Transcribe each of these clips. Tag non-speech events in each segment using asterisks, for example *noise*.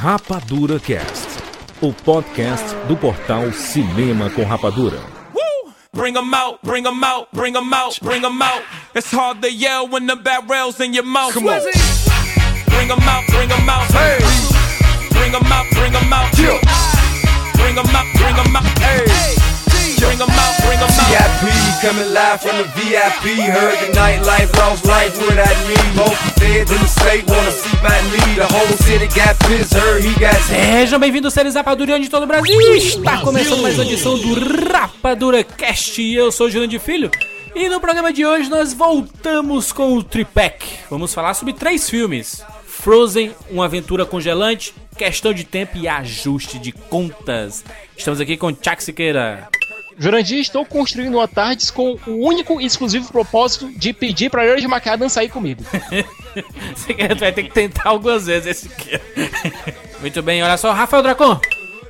Rapadura Cast, o podcast do portal Cinema com Rapadura. Bring 'em out, bring 'em out, bring 'em out, bring 'em out. It's hard to yell when the barrel's in your mouth. Come on. Bring 'em out, bring 'em out. Hey. Bring 'em out, bring 'em out. Bring 'em out, bring 'em out. Hey. Bring 'em out, bring 'em out. VIP coming live from the VIP. Heard the nightlife, lost life without me. Most in the state wanna see. The whole city got pissed. Heard he got Sejam bem-vindos, seres rapadurianos de todo o Brasil. Está começando mais uma edição do Rapadura Cast. Eu sou o Jurandir Filho. E no programa de hoje nós voltamos com o Tripec. Vamos falar sobre três filmes: Frozen, Uma Aventura Congelante, Questão de Tempo e Ajuste de Contas. Estamos aqui com Chuck Siqueira. Jurandir, estou construindo uma tardes com o único e exclusivo propósito de pedir pra Earth McAdam sair comigo. *laughs* Tu vai ter que tentar algumas vezes esse aqui. *laughs* Muito bem, olha só, Rafael Dracon.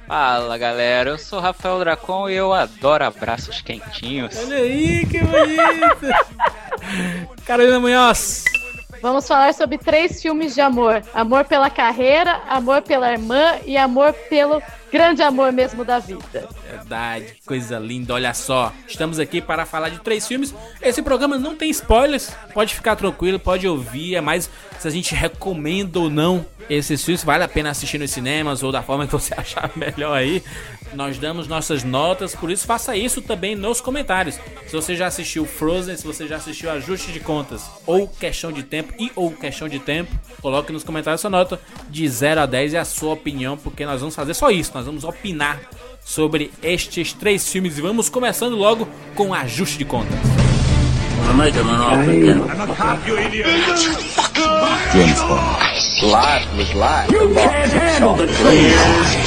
Fala galera, eu sou Rafael Dracon e eu adoro abraços quentinhos. Olha aí, que bonito. *laughs* Carolina Munhoz. Vamos falar sobre três filmes de amor: amor pela carreira, amor pela irmã e amor pelo grande amor mesmo da vida. Verdade, coisa linda, olha só. Estamos aqui para falar de três filmes. Esse programa não tem spoilers, pode ficar tranquilo, pode ouvir, é mais se a gente recomenda ou não esses filmes, vale a pena assistir nos cinemas ou da forma que você *laughs* achar melhor aí. Nós damos nossas notas, por isso faça isso também nos comentários. Se você já assistiu Frozen, se você já assistiu Ajuste de Contas, ou Questão de Tempo e ou Questão de Tempo, coloque nos comentários sua nota de 0 a 10 e a sua opinião, porque nós vamos fazer só isso, nós vamos opinar sobre estes três filmes e vamos começando logo com Ajuste de Contas. I made him an offer again. I'm a cop, you idiot. James Bond. Life was life. You can't handle the truth.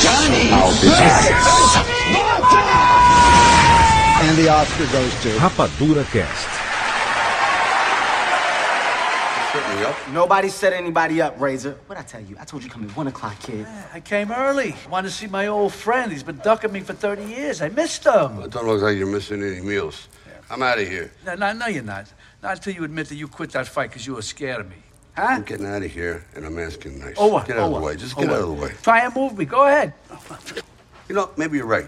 Johnny. I'll be back. And the Oscar goes to Rapadura Cast. Nobody set anybody up, Razor. What'd I tell you? I told you to come at 1 o'clock, kid. Yeah, I came early. Wanted to see my old friend. He's been ducking me for 30 years. I missed him. Well, it don't look like you're missing any meals. I'm out of here. No, no, no, you're not. Not until you admit that you quit that fight because you were scared of me. Huh? I'm getting out of here, and I'm asking nice. Oh, what? Get out Oh, of the way. Just Oh, get what? out of the way. Try and move me. Go ahead. You know, maybe you're right.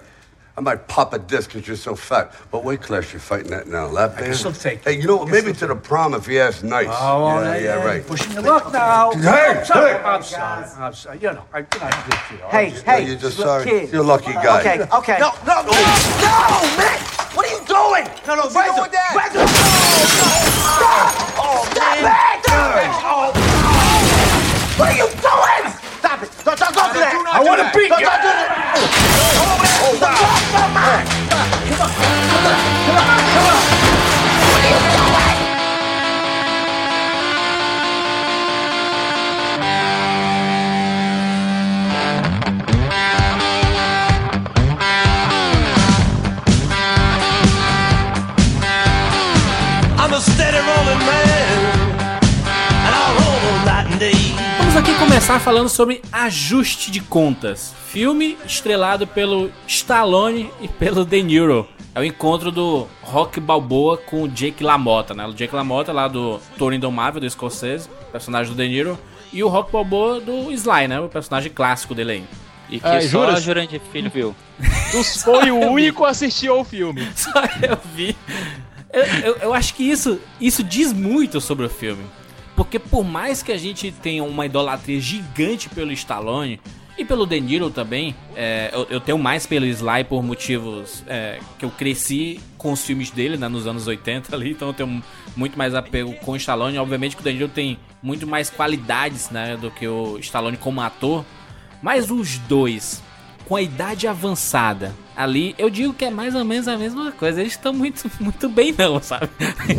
I might pop a disc because you're so fat. But weight class you're fighting that now? Lap can band? still take Hey, you know what? Maybe to the prom if you ask nice. Oh, yeah, yeah, right. Pushing your luck now. Hey, I'm sorry. hey. I'm sorry. I'm sorry. You know, I, you know, I did you know, Hey, just- hey. you're just sorry. You're a lucky uh, guy. Okay, okay. No, no, no, oh, no, man! What are you doing? No, no, Razor, with that? Razor, no, no, stop! Oh, stop it! Stop it! Oh, oh. What are you doing? Stop it! Don't, don't, don't do that! I want to beat you! Don't, don't do that! Oh. I'm a Vamos começar falando sobre Ajuste de Contas, filme estrelado pelo Stallone e pelo De Niro. É o encontro do Rock Balboa com o Jake LaMotta, né? O Jake LaMotta lá do Toro Indomável, do Scorsese, personagem do De Niro, e o Rock Balboa do Sly, né? O personagem clássico dele aí. E que Ah, só juras? a Jurandir Filho viu. Tu foi o único a assistir ao filme. *laughs* Só eu vi. Eu, eu, eu acho que isso, isso diz muito sobre o filme. Porque por mais que a gente tenha uma idolatria gigante pelo Stallone e pelo De Niro também, é, eu, eu tenho mais pelo Sly por motivos é, que eu cresci com os filmes dele né, nos anos 80 ali, então eu tenho muito mais apego com o Stallone. Obviamente que o De Niro tem muito mais qualidades né, do que o Stallone como ator. Mas os dois, com a idade avançada, ali, eu digo que é mais ou menos a mesma coisa. Eles estão muito, muito bem, não, sabe?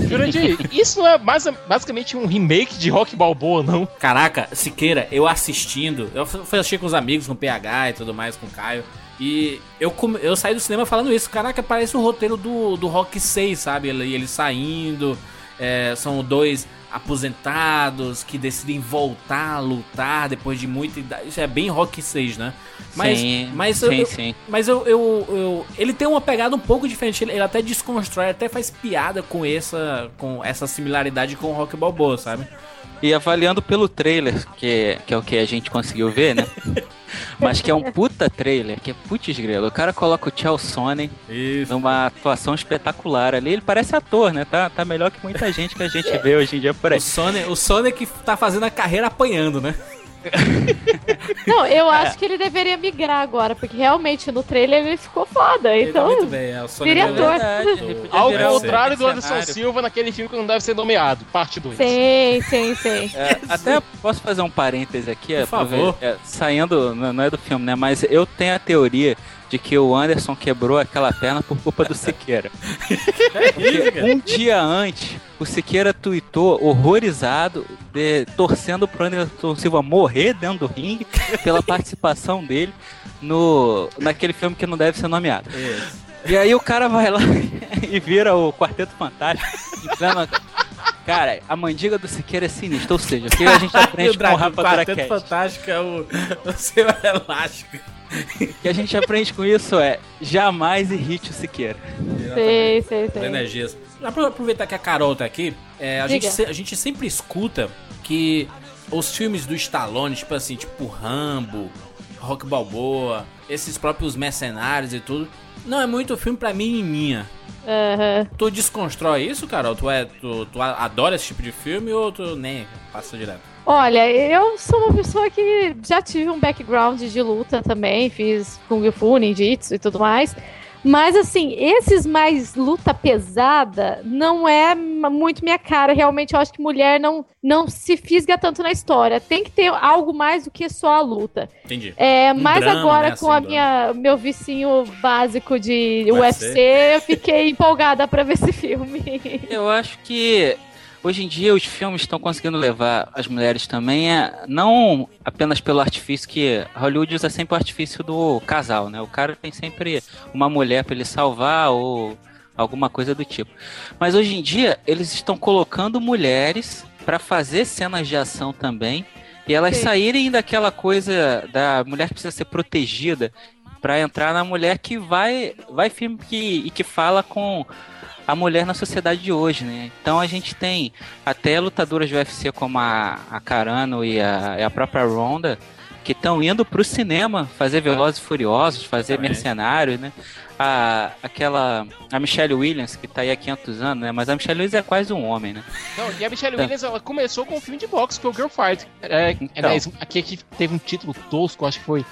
Jurandir, isso não é basi- basicamente um remake de Rock Balboa, não? Caraca, Siqueira, eu assistindo, eu fui assistir com os amigos, com o PH e tudo mais, com o Caio. E eu, eu saí do cinema falando isso. Caraca, parece o roteiro do, do Rock 6, sabe? Ele, ele saindo. É, são dois aposentados que decidem voltar a lutar depois de muita idade. Isso é bem Rock 6, né? Mas, Sim, mas sim, eu, sim. Mas eu, eu, eu- Ele tem uma pegada um pouco diferente. Ele, ele até desconstrói, até faz piada com essa, com essa similaridade com o Rock Balboa, sabe? E avaliando pelo trailer, que, que é o que a gente conseguiu ver, né? *laughs* Mas que é um puta trailer, que é putz grelo. O cara coloca o Chel Sonnen numa atuação espetacular ali. Ele parece ator, né? Tá, tá melhor que muita gente que a gente vê hoje em dia por aí. O Sonic, o Sonic tá fazendo a carreira apanhando, né? *laughs* Não, eu acho que ele deveria migrar agora, porque realmente no trailer ele ficou foda. Ele tá Então, muito bem, é o Sonic é Ao contrário do Anderson cenário. Silva naquele filme que não deve ser nomeado, parte 2. sim, sim, sim. *laughs* É, até posso fazer um parêntese aqui? Por favor. É, saindo, não é do filme, né? Mas eu tenho a teoria de que o Anderson quebrou aquela perna por culpa do Siqueira. Porque um dia antes, o Siqueira tuitou horrorizado, de- torcendo pro Anderson Silva morrer dentro do ringue pela *laughs* participação dele no, naquele filme que não deve ser nomeado. E aí o cara vai lá *laughs* e vira o Quarteto Fantástico. em plena- Cara, a mandiga do Siqueira é sinistra, ou seja, o que a gente *laughs* aprende com o Rafa Dracast? Fantástico é o, *laughs* o seu elástico. O que a gente aprende com isso é jamais irrite o Siqueira. Sei, sei, sei. energias. Apro- Aproveitar que a Carol tá aqui, é, a, Diga. gente, a gente sempre escuta que os filmes do Stallone, tipo assim, tipo Rambo, Rock Balboa, esses próprios mercenários e tudo, não é muito filme pra menininha. Aham. Tu desconstrói isso, Carol? Tu, é, tu, tu adora esse tipo de filme ou tu nem passa direto? Olha, eu sou uma pessoa que já tive um background de luta também, fiz Kung Fu, Ninjitsu e tudo mais. Mas assim, esses mais luta pesada não é muito minha cara. Realmente eu acho que mulher não, não se fisga tanto na história. Tem que ter algo mais do que só a luta. Entendi. É, Um mas drama, agora né, com assim, a minha meu vicinho básico de UFC. UFC, eu fiquei empolgada pra ver esse filme. Eu acho que hoje em dia os filmes estão conseguindo levar as mulheres também, a, não apenas pelo artifício que Hollywood usa sempre o artifício do casal, né? O cara tem sempre uma mulher pra ele salvar ou alguma coisa do tipo. Mas hoje em dia eles estão colocando mulheres pra fazer cenas de ação também e elas Sim. saírem daquela coisa da mulher que precisa ser protegida pra entrar na mulher que vai vai filme que e que fala com a mulher na sociedade de hoje, né? Então a gente tem até lutadoras de UFC como a, a Carano e a, e a própria Ronda que estão indo pro cinema fazer Velozes e Furiosos, fazer Exatamente. Mercenários, né? A, aquela a Michelle Williams que tá aí há 500 anos, né? Mas a Michelle Williams é quase um homem, né? Não, e a Michelle. Williams, ela começou com um filme de boxe, que foi o Girl Fight. É, Então. aliás, aqui, aqui teve um título tosco, acho que foi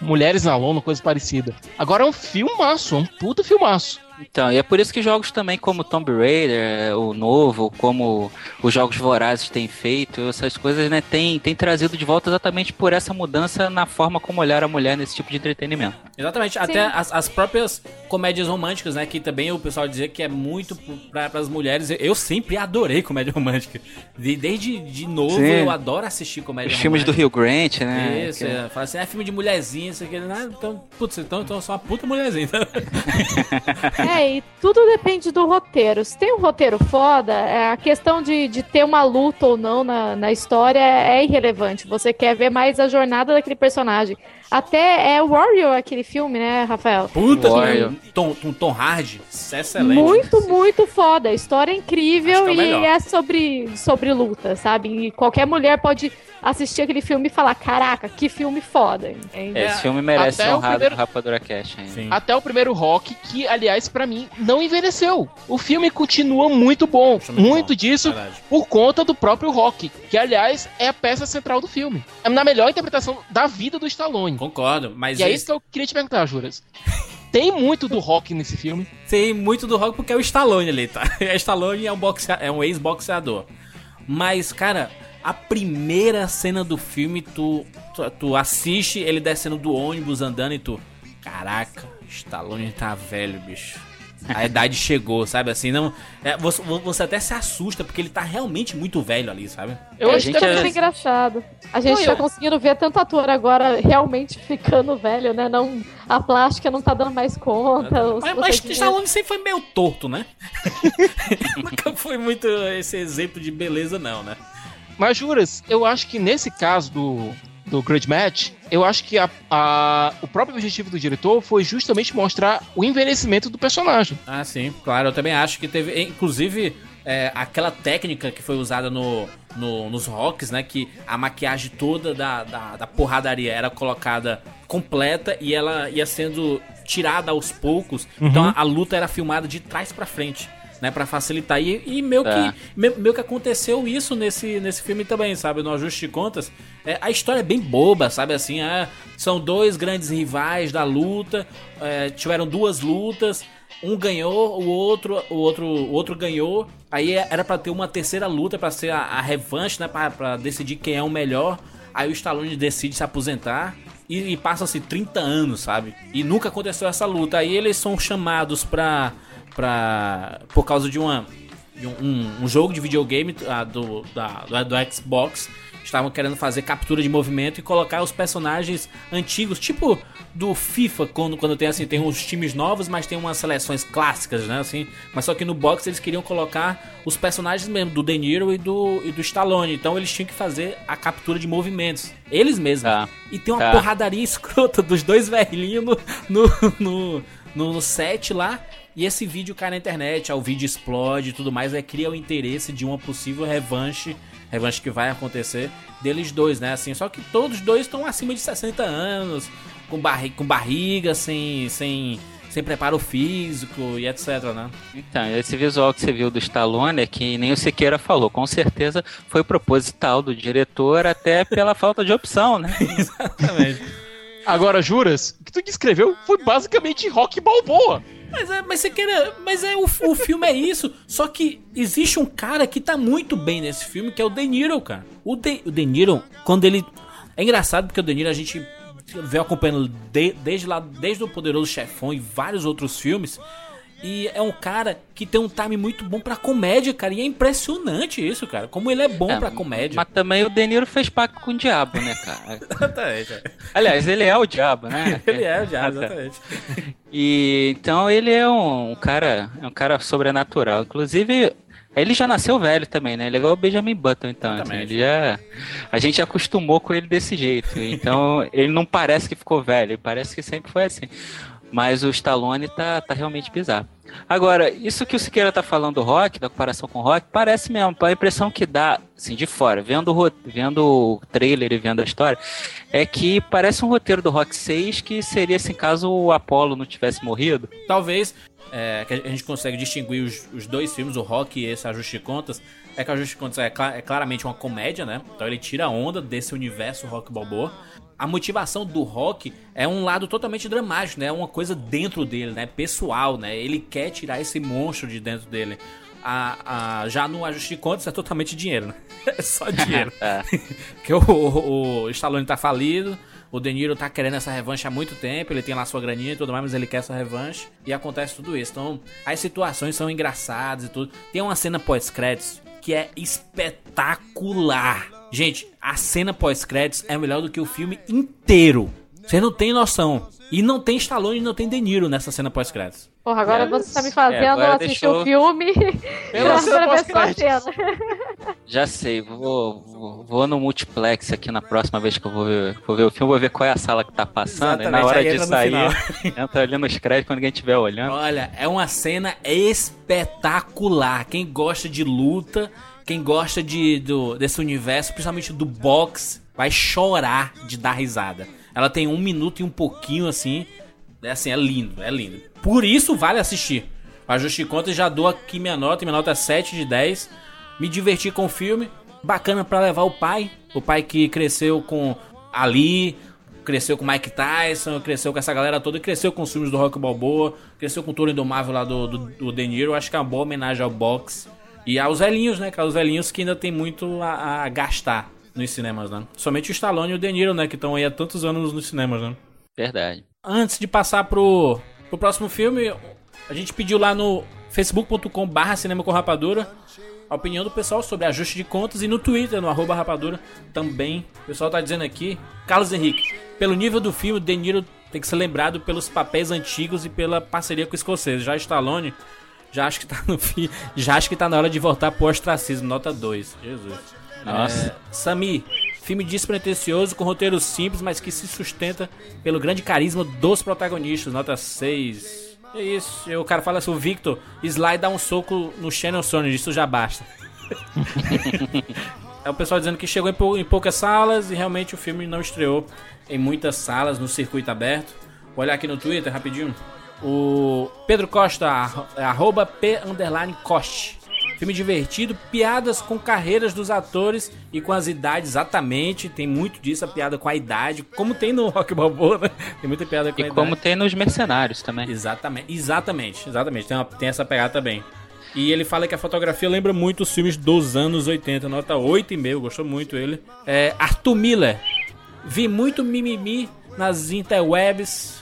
Mulheres na Lona, coisa parecida. Agora é um filmaço, é um puta filmaço. Então, e é por isso que jogos também como Tomb Raider, o novo, como os jogos vorazes têm feito, essas coisas, né, tem, tem trazido de volta exatamente por essa mudança na forma como olhar a mulher nesse tipo de entretenimento. Exatamente, até as, as próprias comédias românticas, né? Que também o pessoal dizia que é muito para as mulheres. Eu sempre adorei comédia romântica. De- desde de novo Sim. eu adoro assistir comédia Os filmes do romântica. Rio Grant, né? Isso, que- é, fala assim, é filme de mulherzinha, isso aqui, né? Então, putz, então, então eu sou uma puta mulherzinha. Então. *laughs* É, e tudo depende do roteiro. Se tem um roteiro foda, é, a questão de, de ter uma luta ou não na, na história é irrelevante. Você quer ver mais a jornada daquele personagem. Até é Warrior aquele filme, né, Rafael? Puta, Warrior. Tom, Tom, Tom Hardy, isso é excelente. Muito, muito foda. A história é incrível é o e é sobre, sobre luta, sabe? E qualquer mulher pode assistir aquele filme e falar: caraca, que filme foda. É, Esse filme merece Até honrado primeiro- Rapadura Cash. Até o primeiro rock, que, aliás, pra mim, não envelheceu. O filme continua muito bom. Muito Muito, bom, disso verdade. por conta do próprio rock, que, aliás, é a peça central do filme. É na melhor interpretação da vida do Stallone. Concordo, mas E é isso que eu queria te perguntar, Juras. Tem muito do rock nesse filme. tem muito do rock porque é o Stallone ali, tá? *laughs* O Stallone é um, boxe... é um ex-boxeador. Mas, cara, a primeira cena do filme, tu, tu, tu assiste ele descendo do ônibus, andando e tu... Caraca, Stallone tá velho, bicho. A idade chegou, sabe? Assim, não. é, você, você até se assusta porque ele tá realmente muito velho ali, sabe? Eu É, acho que é é- muito engraçado. A gente Não, tá eu- conseguindo ver tanto ator agora realmente ficando velho, né? Não, a plástica não tá dando mais conta. os Mas, mas procedimentos. Stallone sempre foi meio torto, né? *laughs* Nunca foi muito esse exemplo de beleza, não, né? Mas juras, eu acho que nesse caso do, do Grudge Match, eu acho que a, a- o próprio objetivo do diretor foi justamente mostrar o envelhecimento do personagem. Ah, sim, claro. Eu também acho que teve. Inclusive, é, aquela técnica que foi usada no, no- nos rocks, né? Que a maquiagem toda da, da, da porradaria era colocada completa e ela ia sendo tirada aos poucos. Então a, a luta era filmada de trás pra frente. Né, pra facilitar. E, e meio, Tá. que, meio, meio que aconteceu isso nesse, nesse filme também, sabe? No ajuste de contas. É, a história é bem boba, sabe? Assim, é, são dois grandes rivais da luta. é, tiveram duas lutas. Um ganhou, o outro, o outro, o outro ganhou. Aí era pra ter uma terceira luta, pra ser a, a revanche, né? Pra, pra decidir quem é o melhor. Aí o Stallone decide se aposentar. E, e passa-se 30 anos, sabe? E nunca aconteceu essa luta. Aí eles são chamados pra. Pra por causa de uma. de um, um- jogo de videogame ah, do, da, do, do Xbox. Estavam querendo fazer captura de movimento e colocar os personagens antigos, tipo do FIFA, quando, quando tem assim, tem uns times novos, mas tem umas seleções clássicas, né? Assim, mas só que no box eles queriam colocar os personagens mesmo, do De Niro e do, e do Stallone. Então eles tinham que fazer a captura de movimentos. Eles mesmos. Tá. E tem uma Tá. porradaria *laughs* escrota dos dois velhinhos no, no, no, no set lá. E esse vídeo cai na internet, o vídeo explode e tudo mais, aí cria o interesse de uma possível revanche, revanche que vai acontecer deles dois, né? Assim, só que todos os dois estão acima de 60 anos, com, barri com barriga, sem, sem, sem preparo físico e etc, né? Então, esse visual que você viu do Stallone é que nem o Siqueira falou, com certeza foi proposital do diretor, até pela falta de opção, né? *laughs* Exatamente. Agora, juras, o que tu descreveu foi basicamente rock balboa. Mas é, mas você queira, mas é o, o filme é isso. Só que existe um cara que tá muito bem nesse filme, que é o De Niro, cara. O De, o De Niro, quando ele é engraçado porque o De Niro a gente veio acompanhando de- desde lá, desde o Poderoso Chefão e vários outros filmes. E é um cara que tem um time muito bom pra comédia, cara. E é impressionante isso, cara. Como ele é bom É, pra comédia. Mas também o De Niro fez pacto com o diabo, né, cara? *laughs* Exatamente. Aliás, ele é o diabo, né? *laughs* Ele é o diabo, exatamente. E então ele é um, um cara, é um cara sobrenatural. Inclusive, ele já nasceu velho também, né? Ele é igual o Benjamin Button, então. assim, ele já, a gente acostumou com ele desse jeito. Então, *laughs* ele não parece que ficou velho, ele parece que sempre foi assim. Mas o Stallone tá, tá realmente bizarro. Agora, isso que o Siqueira tá falando do Rock, da comparação com o Rock, parece mesmo. A impressão que dá, assim, de fora, vendo o, vendo o trailer e vendo a história, é que parece um roteiro do Rock 6 que seria assim, caso o Apollo não tivesse morrido. Talvez é, que a gente consegue distinguir os, os dois filmes, o Rock e esse Ajuste de Contas, é que o Ajuste de Contas é, cla- é claramente uma comédia, né? Então ele tira a onda desse universo Rock Balboa. A motivação do Rock é um lado totalmente dramático, né? É uma coisa dentro dele, né? Pessoal, né? Ele quer tirar esse monstro de dentro dele. A, a- já no Ajuste de Contas é totalmente dinheiro, né? *laughs* É só dinheiro. *laughs* É. Porque o, o, o Stallone tá falido, o De Niro tá querendo essa revanche há muito tempo, ele tem lá sua graninha e tudo mais, mas ele quer essa revanche e acontece tudo isso. Então, as situações são engraçadas e tudo. Tem uma cena pós-créditos que é espetacular. Gente, a cena pós-créditos é melhor do que o filme inteiro. Você não tem noção. E não tem Stallone e não tem De Niro nessa cena pós-créditos. Porra, agora É, você tá me é, fazendo agora assistir deixou- o filme *laughs* Pela cena pós-créditos. cena. Já sei, vou, vou, vou no multiplex aqui na próxima vez que eu vou ver, vou ver o filme, vou ver qual é a sala que tá passando. E na Exatamente, hora de sair, *laughs* entra ali nos créditos quando ninguém estiver olhando. Olha, é uma cena espetacular. Quem gosta de luta, quem gosta de, do, desse universo, principalmente do boxe, vai chorar de dar risada. Ela tem um minuto e um pouquinho assim. É assim, é lindo, é lindo. Por isso vale assistir. Ajuste de Contas já dou aqui minha nota, minha nota é 7 de 10. Me diverti com o filme. Bacana pra levar o pai. O pai que cresceu com Ali, cresceu com Mike Tyson, cresceu com essa galera toda, cresceu com os filmes do Rock Balboa, cresceu com o Touro Indomável lá do, do, do De Niro. Acho que é uma boa homenagem ao boxe. E aos velhinhos, né? Aos velhinhos que ainda tem muito a, a gastar nos cinemas, né? Somente o Stallone e o De Niro, né? Que estão aí há tantos anos nos cinemas, né? Verdade. Antes de passar pro, pro próximo filme, a gente pediu lá no facebook.com barra cinema com rapadura a opinião do pessoal sobre ajuste de contas e no Twitter, no arroba rapadura, também. O pessoal tá dizendo aqui, Carlos Henrique, pelo nível do filme, De Niro tem que ser lembrado pelos papéis antigos e pela parceria com o escocês. Já Stallone, já acho que tá no fim, já acho que tá na hora de voltar pro ostracismo, nota 2. Jesus. Nossa. É, Sami, filme despretensioso, com roteiro simples, mas que se sustenta pelo grande carisma dos protagonistas, nota 6. É isso, o cara fala assim, o Victor, Sly dá um soco no Shannon Sony, isso já basta. *laughs* É o pessoal dizendo que chegou em, pou- em poucas salas e realmente o filme não estreou em muitas salas no circuito aberto. Vou olhar aqui no Twitter rapidinho. O Pedro Costa, é arroba P underline Coste. Filme divertido, piadas com carreiras dos atores e com as idades exatamente. Tem muito disso, a piada com a idade, como tem no Rock Balboa, né? Tem muita piada com a E idade. como tem nos Mercenários também. Exatamente, exatamente, exatamente. Tem, uma- tem essa pegada também. E ele fala que a fotografia lembra muito os filmes dos anos 80, nota 8,5, gostou muito ele. É, Arthur Miller. Vi muito mimimi nas interwebs,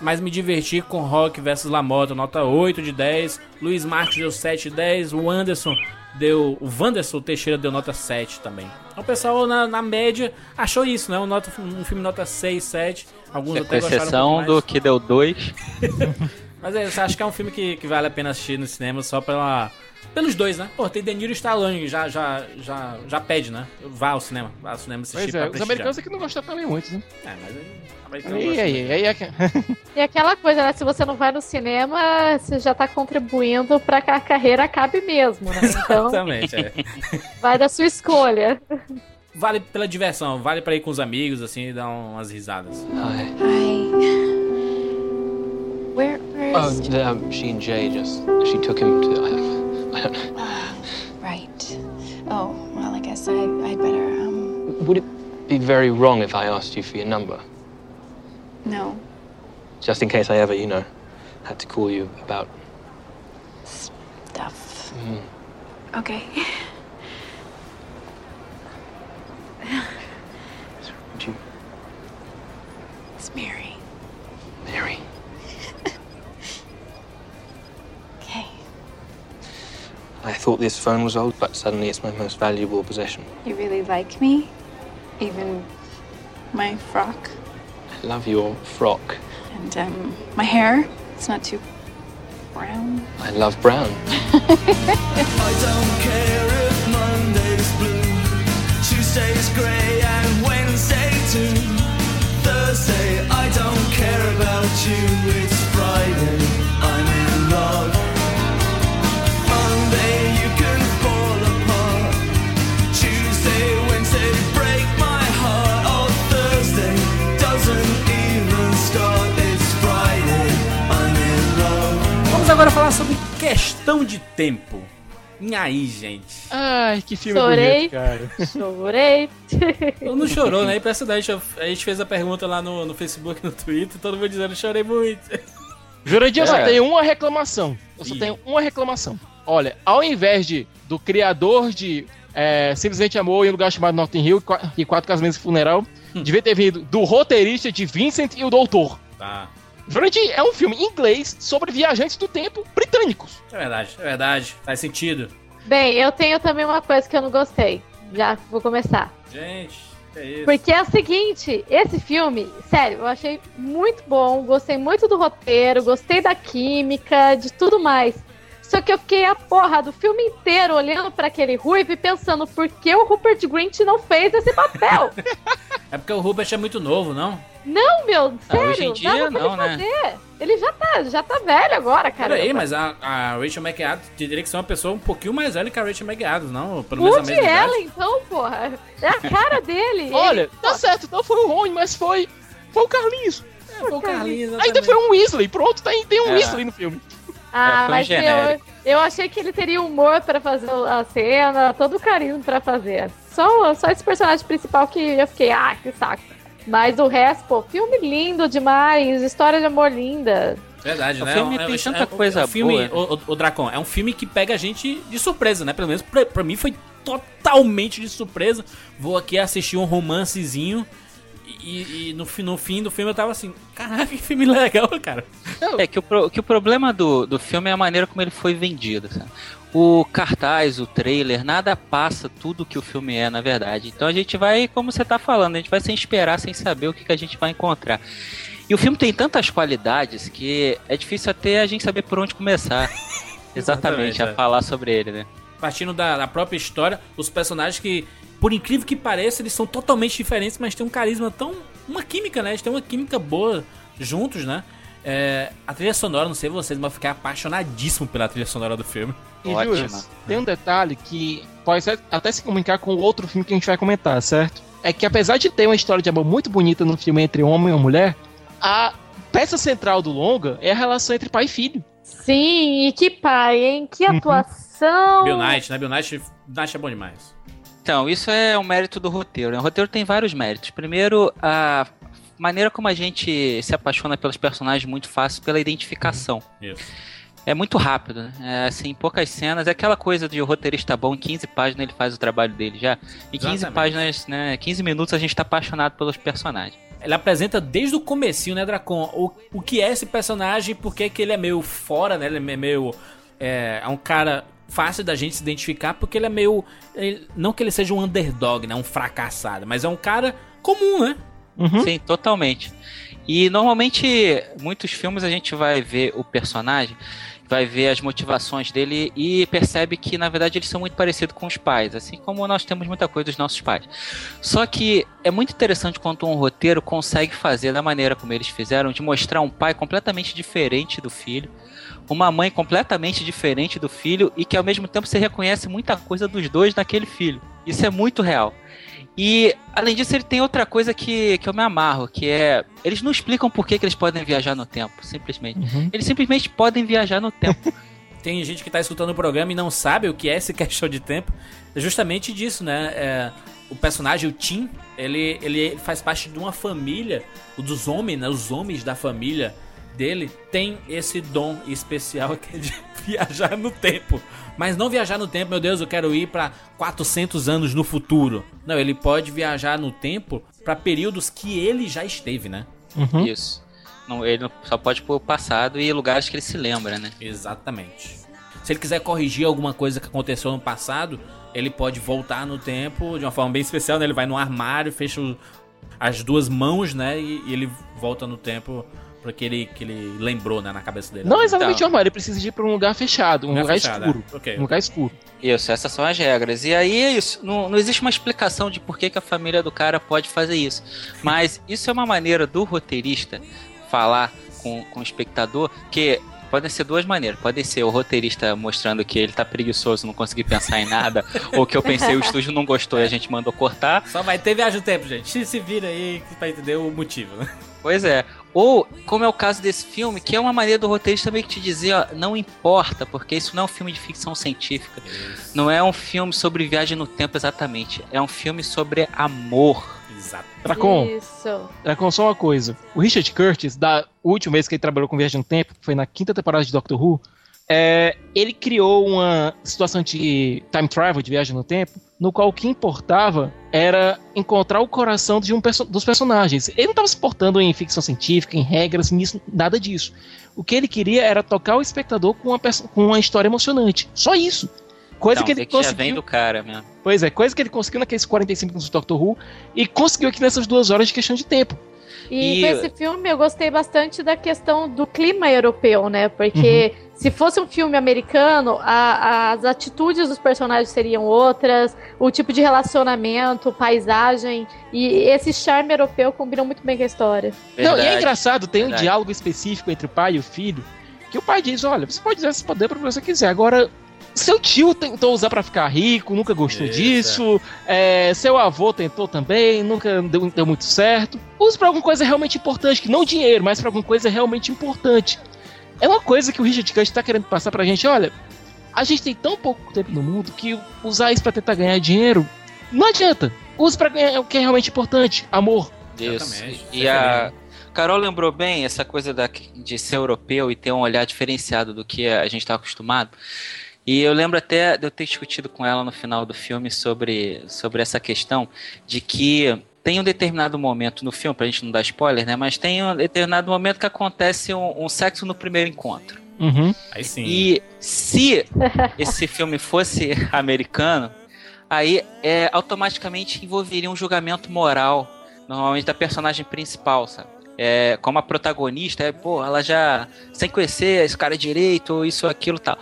mas me diverti com Rock vs Lamotta, nota 8 de 10. Luiz Marques deu 7 de 10. O Anderson deu. O Wanderson Teixeira deu nota 7 também. Então o pessoal, na, na média, achou isso, né? Um, nota, um filme nota 6, 7. Alguns É, com até um exceção mais. do que deu dois. *laughs* Mas é, você acha que é um filme que, que vale a pena assistir no cinema só pela, pelos dois, né? Pô, tem De Niro e Stallone, já, já, já, já pede, né? Vá ao cinema, vá ao cinema assistir Pois é, os americanos aqui não gostam também muito, né? É, mas aí... americano Aí, aí, muito. aí, é... *laughs* *laughs* E aquela coisa, né? Se você não vai no cinema, você já tá contribuindo pra que a carreira acabe mesmo, né? *laughs* Então, Exatamente, é. vai da sua escolha. Vale pela diversão, vale pra ir com os amigos, assim, e dar umas risadas. Hi. Where, where Oh, is... the, um, she and Jay just she took him to. I don't, I don't know. Right. Oh, well, I guess I, I'd better, um, Would it be very wrong if I asked you for your number, no. just in case I ever, you know, had to call you about? Stuff. Mm. Okay. *laughs* Would you, It's Mary. Mary? I thought this phone was old, but suddenly it's my most valuable possession. You really like me? Even my frock? I love your frock. And, um, my hair? It's not too brown. I love brown. *laughs* I don't care if Monday's blue, Tuesday's grey, and Wednesday too. Thursday, I don't care about you. It's Friday, falar sobre questão de tempo. E aí, gente? Ai, que filme Chorei. bonito, cara. Chorei. Eu não chorou, né? Impressionante. Eu- A gente fez a pergunta lá no, no Facebook, no Twitter, todo mundo dizendo chorei muito. Jurandir, eu só É. tenho uma reclamação. Eu só Ih. tenho uma reclamação. Olha, ao invés de do criador de é, Simplesmente Amor em um lugar chamado Notting Hill e Quatro Casamentos e Funeral, devia ter vindo do roteirista de Vincent e o Doutor. Tá. Jurandir, é um filme inglês sobre viajantes do tempo britânicos. É verdade, é verdade. Faz sentido. Bem, eu tenho também uma coisa que eu não gostei. Já vou começar. Gente, que é isso? Porque é o seguinte, esse filme, sério, eu achei muito bom, gostei muito do roteiro, gostei da química, de tudo mais. Só que eu fiquei a porra do filme inteiro olhando pra aquele Ruivo e pensando por que o Rupert Grint não fez esse papel. *laughs* É porque o Rupert é muito novo, não? Não, meu, sério, hoje em dia, não, né? fazer. Ele já tá, já tá velho agora, cara. Peraí, mas a, a Rachel McAdams teria que ser uma pessoa um pouquinho mais velha que a Rachel McAdams, não? Pelo menos a mesma idade. Allen, então, porra. É a cara dele. *laughs* Olha, Ele- tá certo, não foi o Rony, mas foi, foi o Carlinhos. É, foi o Carlinhos, Ainda foi um Weasley, pronto, tem, tem um É. Weasley no filme. Ah, É, mas eu, genérico. eu achei que ele teria humor pra fazer a cena, todo o carinho pra fazer. Só, só esse personagem principal que eu fiquei, ah, que saco. Mas o resto, pô, filme lindo demais, história de amor linda. Verdade, O né? filme É- tem é- tanta é- é coisa um filme, boa, o, o, o Dracon, é um filme que pega a gente de surpresa, né? Pelo menos pra, pra mim foi totalmente de surpresa. Vou aqui assistir um romancezinho e, e no, no fim do filme eu tava assim, caraca, que filme *laughs* legal, cara. É que o, pro- que o problema do, do filme é a maneira como ele foi vendido. sabe? O cartaz, o trailer, nada passa tudo que o filme é, na verdade. Então a gente vai, como você tá falando, a gente vai sem esperar, sem saber o que, que a gente vai encontrar. E o filme tem tantas qualidades que é difícil até a gente saber por onde começar. *laughs* Exatamente, a é. falar sobre ele, né? Partindo da, da própria história, os personagens que, por incrível que pareça, eles são totalmente diferentes, mas têm um carisma tão. uma química, né? Eles têm uma química boa juntos, né? É, a trilha sonora, não sei vocês, mas eu fiquei apaixonadíssimo pela trilha sonora do filme. E Juras, tem um detalhe que pode até se comunicar com outro filme que a gente vai comentar, certo? É que apesar de ter uma história de amor muito bonita no filme entre homem e mulher, a peça central do longa é a relação entre pai e filho. Sim, e que pai, hein? Que Uhum. atuação! Bill Knight, né? Bill Knight, Knight é bom demais. Então, isso é um mérito do roteiro. né? O roteiro tem vários méritos. Primeiro, a maneira como a gente se apaixona pelos personagens muito fácil pela identificação. Isso. É muito rápido, né? É, assim, poucas cenas. É aquela coisa de roteirista bom, em 15 páginas ele faz o trabalho dele já. Em 15 Exatamente. páginas, né? 15 minutos a gente tá apaixonado pelos personagens. Ele apresenta desde o comecinho, né, Dracon? O, o que é esse personagem, por que que ele é meio fora, né? Ele é meio... É, é um cara fácil da gente se identificar, porque ele é meio... ele- não que ele seja um underdog, né? Um fracassado, mas é um cara comum, né? Sim, totalmente. E normalmente, muitos filmes a gente vai ver o personagem, vai ver as motivações dele e percebe que, na verdade, eles são muito parecidos com os pais, assim como nós temos muita coisa dos nossos pais. Só que é muito interessante quando um roteiro consegue fazer da maneira como eles fizeram, de mostrar um pai completamente diferente do filho, uma mãe completamente diferente do filho e que ao mesmo tempo você reconhece muita coisa dos dois naquele filho. Isso é muito real. E, além disso, ele tem outra coisa que, que eu me amarro, que é. Eles não explicam por que, que eles podem viajar no tempo, simplesmente. Eles simplesmente podem viajar no tempo. *laughs* Tem gente que tá escutando o programa e não sabe o que é esse questão de tempo. É justamente disso, né? É, o personagem, o Tim, ele, ele faz parte de uma família, o dos homens, né? Os homens da família dele tem esse dom especial que é de *laughs* viajar no tempo. Mas não viajar no tempo, meu Deus, eu quero ir pra 400 anos no futuro. Não, ele pode viajar no tempo pra períodos que ele já esteve, né? Isso. Não, ele só pode ir pro passado e lugares que ele se lembra, né? Exatamente. Se ele quiser corrigir alguma coisa que aconteceu no passado, ele pode voltar no tempo de uma forma bem especial, né? Ele vai no armário, fecha o- as duas mãos, né? E, e ele volta no tempo porque ele que ele lembrou, né, na cabeça dele. Não exatamente o armário, ele precisa ir pra um lugar fechado, um Lugar lugar, fechado, escuro. é. Ok. Um lugar escuro. Isso, essas são as regras. E aí é isso. Não, não existe uma explicação de por que, que a família do cara pode fazer isso. Mas isso é uma maneira do roteirista falar com, com o espectador que. Podem ser duas maneiras. Pode ser o roteirista mostrando que ele tá preguiçoso, não conseguir pensar em nada, *laughs* ou que eu pensei o estúdio não gostou e a gente mandou cortar. Só vai ter viagem no tempo, gente. Se, se vira aí pra entender o motivo, né? Pois é. Ou, como é o caso desse filme, que é uma maneira do roteirista meio que te dizer, ó, não importa, porque isso não é um filme de ficção científica. Não é um filme sobre viagem no tempo exatamente. É um filme sobre amor. Exato. Dracon, Isso. Dracon, só uma coisa. O Richard Curtis, da última vez que ele trabalhou com Viagem no Tempo, que foi na quinta temporada de Doctor Who, é, ele criou uma situação de time travel, de viagem no tempo, no qual o que importava era encontrar o coração de um perso- dos personagens. Ele não estava se portando em ficção científica, em regras, nisso, nada disso. O que ele queria era tocar o espectador com uma, com uma história emocionante. Só isso. Coisa Então, que ele que já conseguiu. vem do cara mesmo. Pois é, coisa que ele conseguiu naqueles 45 minutos do Doctor Who e conseguiu aqui nessas duas horas de questão de tempo. E, E- com esse filme eu gostei bastante da questão do clima europeu, né? Porque se fosse um filme americano, a- as atitudes dos personagens seriam outras, o tipo de relacionamento, paisagem. E esse charme europeu combina muito bem com a história. Não, e é engraçado, tem um Verdade. diálogo específico entre o pai e o filho, que o pai diz, olha, você pode usar esse poder pra você quiser, agora... Seu tio tentou usar pra ficar rico, nunca gostou Isso, disso. é, seu avô tentou também, nunca deu, deu muito certo. Use pra alguma coisa realmente importante, que não dinheiro, mas pra alguma coisa realmente importante. É uma coisa que o Richard Curtis tá querendo passar pra gente. Olha, a gente tem tão pouco tempo no mundo que usar isso pra tentar ganhar dinheiro não adianta. Use pra ganhar o que é realmente importante, amor. Isso. Exatamente. E a Carol lembrou bem essa coisa da, de ser europeu e ter um olhar diferenciado do que a gente está acostumado. E eu lembro até de eu ter discutido com ela no final do filme sobre, sobre essa questão de que tem um determinado momento no filme, pra gente não dar spoiler, né? Mas tem um determinado momento que acontece um, um sexo no primeiro encontro. Uhum. Aí sim. E se *laughs* esse filme fosse americano, aí é, automaticamente envolveria um julgamento moral, normalmente da personagem principal, sabe? É, como a protagonista, é, pô, ela já, sem conhecer esse cara direito, ou isso, aquilo tal.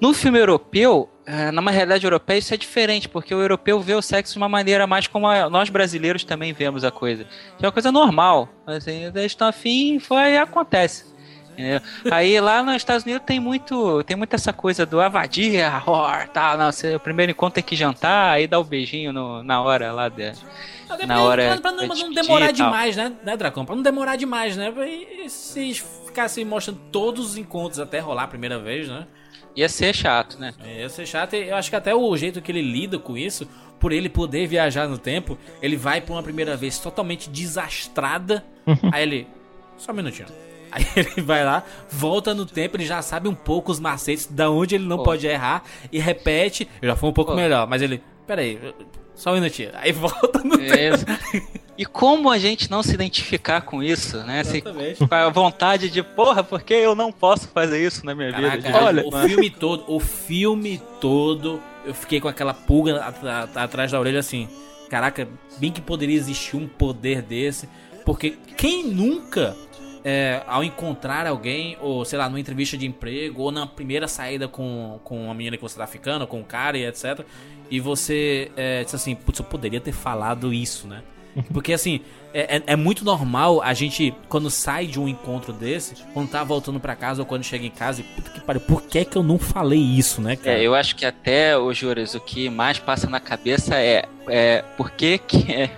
No filme europeu, é, numa realidade europeia, isso é diferente, porque o europeu vê o sexo de uma maneira mais como nós brasileiros também vemos a coisa. Que é uma coisa normal. Assim, eles estão afim, foi, acontece. entendeu? Aí lá nos Estados Unidos tem muito, tem muito essa coisa do avadia, horror, tal, não, você, o primeiro encontro tem que jantar, aí dá o beijinho no, na hora lá de, Até na hora pra, pra não, não demorar e demais, né, né, Dracon? Pra não demorar demais, né? E se ficasse mostrando todos os encontros até rolar a primeira vez, né? Ia ser chato, né? Ia ser chato. e Eu acho que até o jeito que ele lida com isso, por ele poder viajar no tempo, ele vai pra uma primeira vez totalmente desastrada. aí ele. Só um minutinho. Aí *laughs* ele vai lá, volta no tempo, ele já sabe um pouco os macetes, da onde ele não Pô. pode errar, e repete. Já foi um pouco Pô. melhor, mas ele. Peraí, só um minutinho. Aí volta no É, tempo. E como a gente não se identificar com isso, né? Exatamente. com a vontade de, porra, por que eu não posso fazer isso na minha vida? Caraca, Olha, o filme todo, o filme todo, eu fiquei com aquela pulga at- at- atrás da orelha assim. Caraca, bem que poderia existir um poder desse. Porque quem nunca, é, ao encontrar alguém, ou sei lá, numa entrevista de emprego, ou na primeira saída com, com a menina que você tá ficando, com o cara e etc. E você é, disse assim, putz, eu poderia ter falado isso, né? *laughs* Porque assim, é, é- é muito normal a gente, quando sai de um encontro desse, quando tá voltando pra casa ou quando chega em casa, e puta que pariu, por que que eu não falei isso, né, cara? É, eu acho que até, ô Juras, o que mais passa na cabeça é, é por que que, é,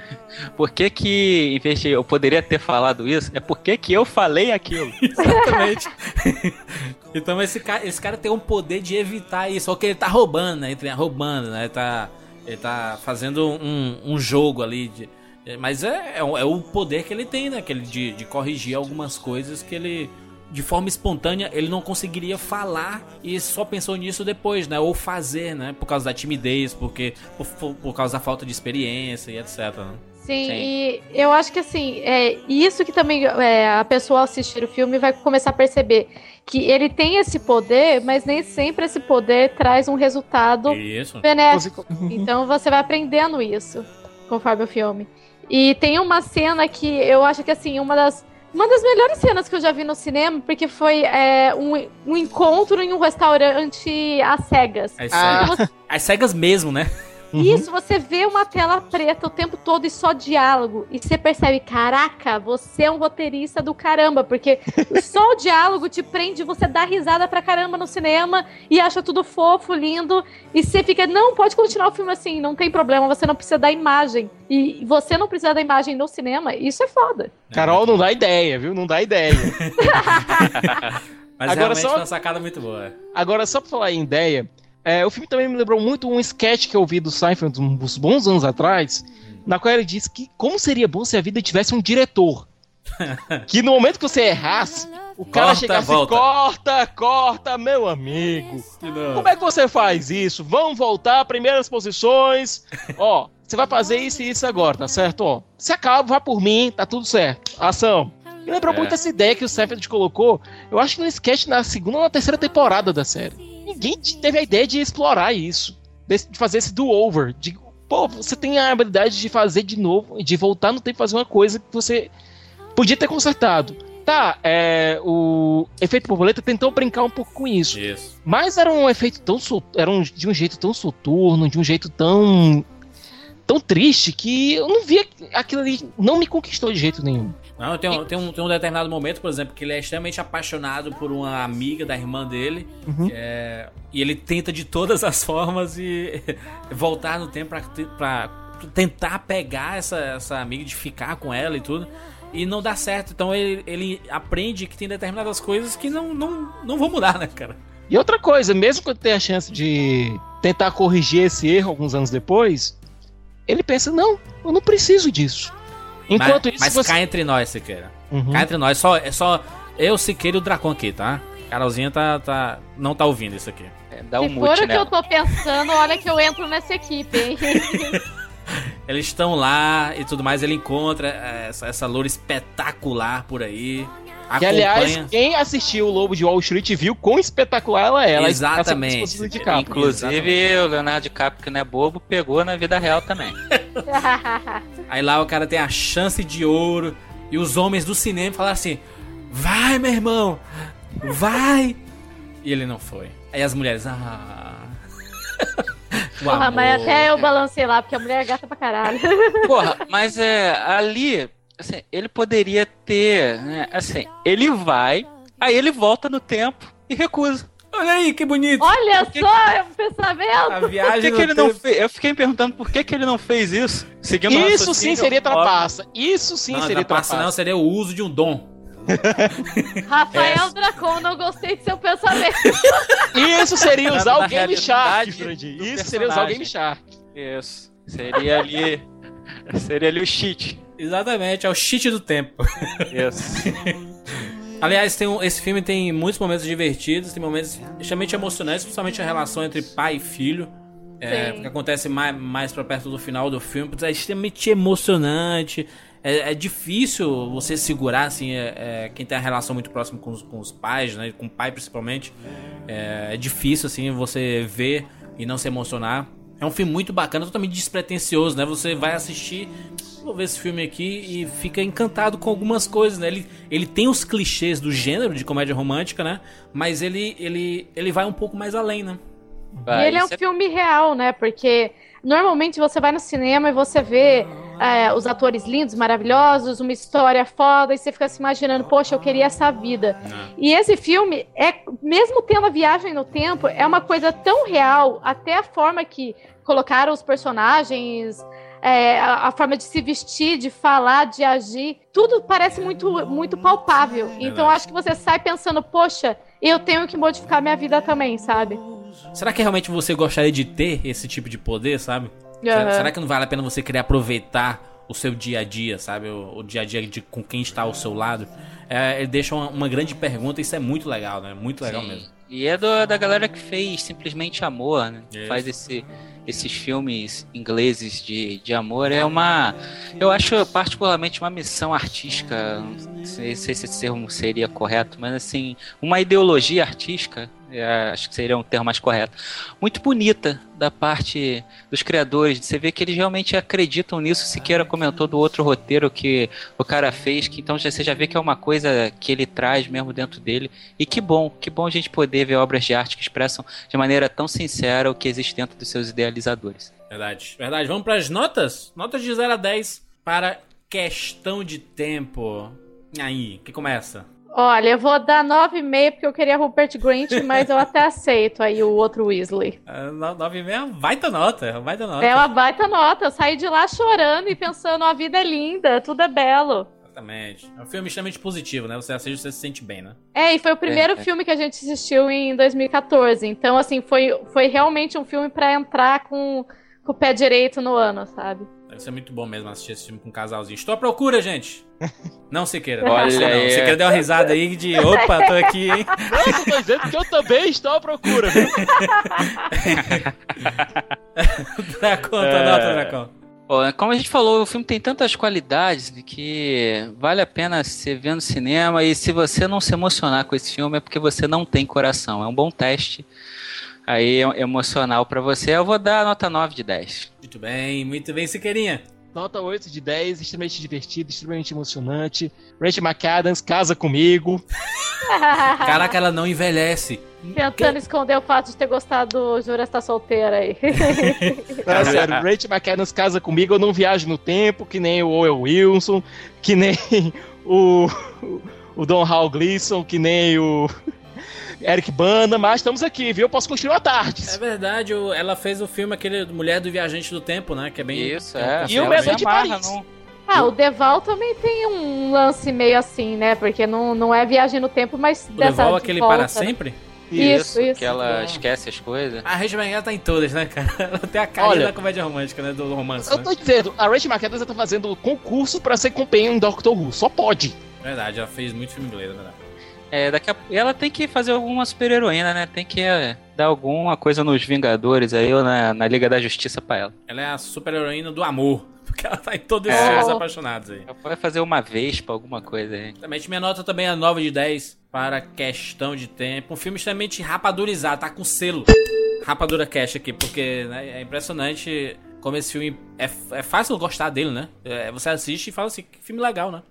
por que que, em vez de eu poderia ter falado isso, é por que que eu falei aquilo. *laughs* Exatamente. *laughs* então esse cara, esse cara tem um poder de evitar isso, só que ele tá roubando, né? Entre roubando, né? Ele tá, ele tá fazendo um, um jogo ali de. Mas é, é, o- é o poder que ele tem, né? Que ele de, de corrigir algumas coisas que ele. De forma espontânea, ele não conseguiria falar e só pensou nisso depois, né? Ou fazer, né? Por causa da timidez, porque por, por causa da falta de experiência e etc. né? Sim, Sim. e eu acho que assim, é isso que também é, a pessoa ao assistir o filme vai começar a perceber. Que ele tem esse poder, mas nem sempre esse poder traz um resultado Isso. benéfico. Então você vai aprendendo isso conforme o filme. E tem uma cena que eu acho que assim, uma das uma das melhores cenas que eu já vi no cinema, porque foi é, um, um encontro em um restaurante às cegas. As, Ah. cegas, as cegas mesmo, né? Isso, você vê uma tela preta o tempo todo e só diálogo. E você percebe, caraca, você é um roteirista do caramba, porque *laughs* só o diálogo te prende, você dá risada pra caramba no cinema e acha tudo fofo, lindo. E você fica, não, pode continuar o filme assim, não tem problema, você não precisa da imagem. E você não precisa da imagem no cinema, isso é foda. Carol não dá ideia, viu? Não dá ideia. *laughs* Mas Agora realmente só- uma sacada muito boa. Agora, só pra falar em ideia, é, o filme também me lembrou muito um sketch que eu vi do Seinfeld uns bons anos atrás, na qual ele disse que como seria bom se a vida tivesse um diretor. *laughs* que no momento que você errasse, o cara Corta, chegasse volta. corta, corta, meu amigo. Como é que você faz isso? Vamos voltar, primeiras posições. Ó, você vai fazer isso e isso agora, tá certo? Ó, se acaba, vai por mim, tá tudo certo. Ação. Me lembrou É. muito essa ideia que o Seinfeld colocou, eu acho que no sketch na segunda ou na terceira temporada da série. Ninguém teve a ideia de explorar isso, de fazer esse do-over. De, pô, você tem a habilidade de fazer de novo, de voltar no tempo e fazer uma coisa que você podia ter consertado. Tá, é, o efeito borboleta tentou brincar um pouco com isso. Isso. Mas era um efeito tão era um, de um jeito tão soturno, de um jeito tão tão triste que eu não via aquilo ali não me conquistou de jeito nenhum. Não, tem um, tem, um, tem um determinado momento, por exemplo, que ele é extremamente apaixonado por uma amiga da irmã dele. Uhum. que é- e ele tenta de todas as formas e *laughs* voltar no tempo pra tentar pegar essa, essa amiga, de ficar com ela e tudo. E não dá certo. Então ele, ele aprende que tem determinadas coisas que não, não, não vão mudar, né, cara? E outra coisa, mesmo quando tem a chance de tentar corrigir esse erro alguns anos depois, ele pensa, não, eu não preciso disso. Enquanto mas isso, mas você... cá entre nós, Siqueira. Uhum. Cá entre nós, só, é só eu, Siqueira e o Dracon aqui, tá? Carolzinha tá, tá, não tá ouvindo isso aqui. dá Se for o que eu tô pensando, olha que eu entro nessa equipe, hein? *laughs* Eles estão lá e tudo mais, ele encontra é, essa, essa loura espetacular por aí. Que, aliás, quem assistiu o Lobo de Wall Street viu quão espetacular ela é. Ela Exatamente. de capa. Inclusive, o Leonardo DiCaprio, que não é bobo, pegou na vida real também. *laughs* Aí lá o cara tem a chance de ouro e os homens do cinema falam assim: Vai, meu irmão, vai! E ele não foi. Aí as mulheres, ah. *laughs* Porra, mas até eu balancei lá, porque a mulher é gata pra caralho. *laughs* Porra, mas é ali, assim, ele poderia ter, né, assim, ele vai, Aí ele volta no tempo e recusa. Olha aí, que bonito. Olha que- só, é um pensamento. A Por viagem que, no que ele não tempo. fez? Eu fiquei me perguntando por que, que ele não fez isso. Seguindo Isso sim seria trapaça. Isso sim Não, seria trapaça não, seria o uso de um dom. *laughs* Rafael Dracon, não gostei de seu pensamento. Isso seria Na- usar o Game Shark, Jurandir. do Isso seria usar o personagem. Game Shark. Isso. Seria ali. seria ali o cheat. Exatamente, é o cheat do tempo. Isso. *laughs* Aliás, tem um- esse filme tem muitos momentos divertidos, tem momentos extremamente emocionantes, principalmente a relação entre pai e filho. É, que acontece mais, mais pra perto do final do filme, é extremamente emocionante. É, é difícil você segurar, assim, é, é, quem tem a relação muito próxima com os, com os pais, né? Com o pai principalmente. É, é difícil, assim, você ver e não se emocionar. É um filme muito bacana, totalmente despretensioso, né? Você vai assistir, vou ver esse filme aqui e fica encantado com algumas coisas, né? Ele, ele tem os clichês do gênero de comédia romântica, né? Mas ele, ele, ele vai um pouco mais além, né? E ele é um filme real, né? Porque normalmente você vai no cinema e você vê é, os atores lindos, maravilhosos, uma história foda, e você fica se imaginando, poxa, eu queria essa vida. E esse filme, é, mesmo tendo a viagem no tempo, é uma coisa tão real, até a forma que colocaram os personagens. É, a, a forma de se vestir, de falar, de agir, tudo parece muito, muito palpável. Então acho que você sai pensando, poxa, eu tenho que modificar minha vida também, sabe? Será que realmente você gostaria de ter esse tipo de poder, sabe? Aham. Será, será que não vale a pena você querer aproveitar o seu dia a dia, sabe? O, o dia a dia de, com quem está ao seu lado? É, ele deixa uma, uma grande pergunta e isso é muito legal, né? Muito legal Sim. mesmo. E é do- da galera que fez Simplesmente Amor, né? Isso. Faz esse, esses filmes ingleses de, de amor. É uma. Eu acho particularmente uma missão artística. Não sei, se esse termo seria correto, mas assim, uma ideologia artística. É, acho que seria um termo mais correto. Muito bonita da parte dos criadores. Você vê que eles realmente acreditam nisso. Siqueira comentou do outro roteiro que o cara fez, que então você já vê que é uma coisa que ele traz mesmo dentro dele. E que bom, que bom a gente poder ver obras de arte que expressam de maneira tão sincera o que existe dentro dos seus idealizadores. Verdade. Verdade. Vamos para as notas? Notas de 0 a 10 para questão de tempo. Aí, que começa? Olha, eu vou dar 9,5 porque eu queria Rupert Grint, mas eu até aceito aí o outro Weasley. Ah, *laughs* no- 9,5 baita nota. Baita nota. É uma baita nota. Eu saí de lá chorando e pensando, a vida é linda, tudo é belo. Exatamente. É um filme extremamente positivo, né? Você assiste e você se sente bem, né? É, e foi o primeiro É, é. filme que a gente assistiu em 2014. Então, assim, foi, foi realmente um filme pra entrar com, com o pé direito no ano, sabe? Deve ser muito bom mesmo assistir esse filme com um casalzinho. Estou à procura, gente. *laughs* Não, Siqueira. Olha Não, aí. Siqueira deu uma risada aí de opa, tô aqui, hein? *laughs* Não, eu tô dizendo que eu também estou à procura, viu? *laughs* Dracon, tua É. nota, Dracon. Como a gente falou, o filme tem tantas qualidades de que vale a pena você ver no cinema e se você não se emocionar com esse filme é porque você não tem coração. É um bom teste aí emocional pra você. Eu vou dar a nota 9 de 10. Muito bem, muito bem, Siqueirinha. Nota 8 de 10, extremamente divertido, extremamente emocionante. Rachel McAdams, casa comigo. *laughs* Caraca, ela não envelhece. Tentando esconder o fato de ter gostado do Jura está solteira aí. *laughs* Não, é sério, Rachel McAdams casa comigo, eu não viajo no tempo, que nem o Owen Wilson, que nem *laughs* o, o Don Hal Gleason, que nem o Eric Bana, mas estamos aqui, viu? Eu posso construir uma tarde. É verdade, ela fez o filme aquele Mulher do Viajante do Tempo, né? Que é bem. Isso, um é. conceito E o Medo de Paris. num- Ah, o Deval também tem um lance meio assim, né? Porque não, não é viagem no tempo, mas O dessa Deval, de aquele volta, para né? sempre? Isso, isso. Que ela É. esquece as coisas. A Rachel McAdams tá em todas, né, cara? *laughs* Ela tem a cara Olha, da comédia romântica, né? Do romance, Eu né? tô dizendo, a Rachel McAdams tá fazendo concurso pra ser companion em Doctor Who, só pode. Verdade, ela fez muito filme inglês, é verdade. É, daqui a... ela tem que fazer alguma super-heroína, né? Tem que é, dar alguma coisa nos Vingadores aí ou na, na Liga da Justiça pra ela. Ela é a super heroína do amor. *laughs* Porque ela tá em todos os É. filmes apaixonados aí. Ela pode fazer uma vez pra alguma coisa aí. Exatamente, minha nota também é 9 de 10 para questão de tempo. Um filme extremamente rapadurizado, tá com selo. Rapadura Cash aqui, porque né, é impressionante como esse filme. É, é fácil gostar dele, né? É, você assiste e fala assim, que filme legal, né?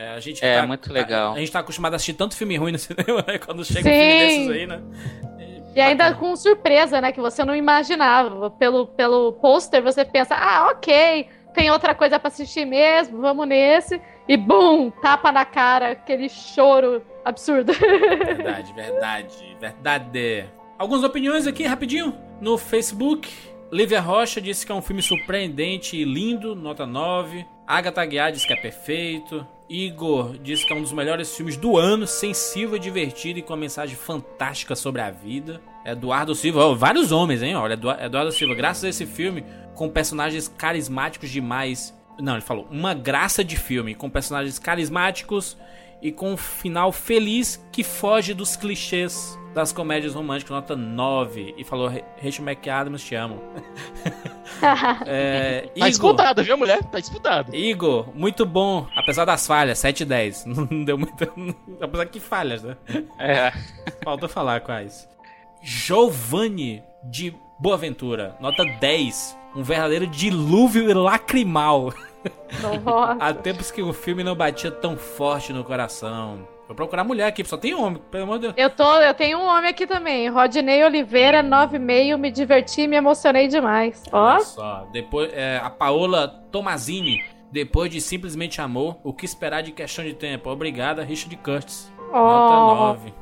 É, a gente É, muito legal. A, a gente tá acostumado a assistir tanto filme ruim no *laughs* cinema, né? Quando chega um Sim. filme desses aí, né? E ainda com surpresa, né? Que você não imaginava. Pelo, pelo pôster, você pensa, ah, ok, tem outra coisa pra assistir mesmo, vamos nesse. E bum, tapa na cara, aquele choro absurdo. Verdade, verdade, verdade. Algumas opiniões aqui, rapidinho. No Facebook, Lívia Rocha disse que é um filme surpreendente e lindo, nota 9. Agatha Aguiar disse que é perfeito. Igor disse que é um dos melhores filmes do ano, sensível, divertido e com uma mensagem fantástica sobre a vida. Eduardo Silva, ó, vários homens, hein? Olha, Edu- Eduardo Silva, graças a esse filme, com personagens carismáticos demais. Não, ele falou, uma graça de filme, com personagens carismáticos e com um final feliz que foge dos clichês das comédias românticas, nota 9. E falou, Rachel McAdams, te amo. *laughs* É, Tá Igor, disputado, viu, mulher? Tá disputado. Igor, muito bom, apesar das falhas, 7 e 10. *laughs* Não deu muito. *laughs* Apesar que falhas, né? É. Faltou falar quais. Giovanni de Boaventura, nota 10. Um verdadeiro dilúvio lacrimal. Nossa. *laughs* Há tempos que o filme não batia tão forte no coração. Vou procurar mulher aqui, só tem homem, pelo amor de Deus. Eu, tô, eu tenho um homem aqui também. Rodney Oliveira, 9,5. Me diverti e me emocionei demais. Ó. Olha só, depois é, a Paola Tomazini, depois de simplesmente amor, o que esperar de questão de tempo? Obrigada, Richard Curtis. Nota Ó. 9.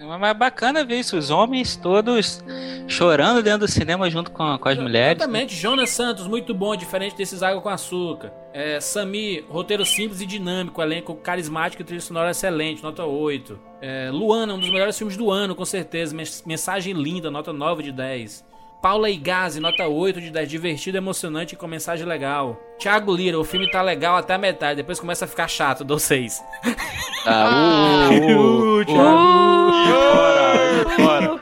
Mas é bacana ver isso, os homens todos chorando dentro do cinema junto com, com as mulheres. Exatamente, Jonas Santos, muito bom, diferente desses água com açúcar. É, Sami, roteiro simples e dinâmico, elenco carismático e trilha sonora excelente, nota 8. É, Luana, um dos melhores filmes do ano, com certeza. Mens- Mensagem linda, nota 9 de 10. Paula Igazi, nota 8 de 10. Divertido, emocionante e com mensagem legal. Thiago Lira, o filme tá legal até a metade, depois começa a ficar chato, dou 6. Ah, *laughs* uh, uh, uh, Fora,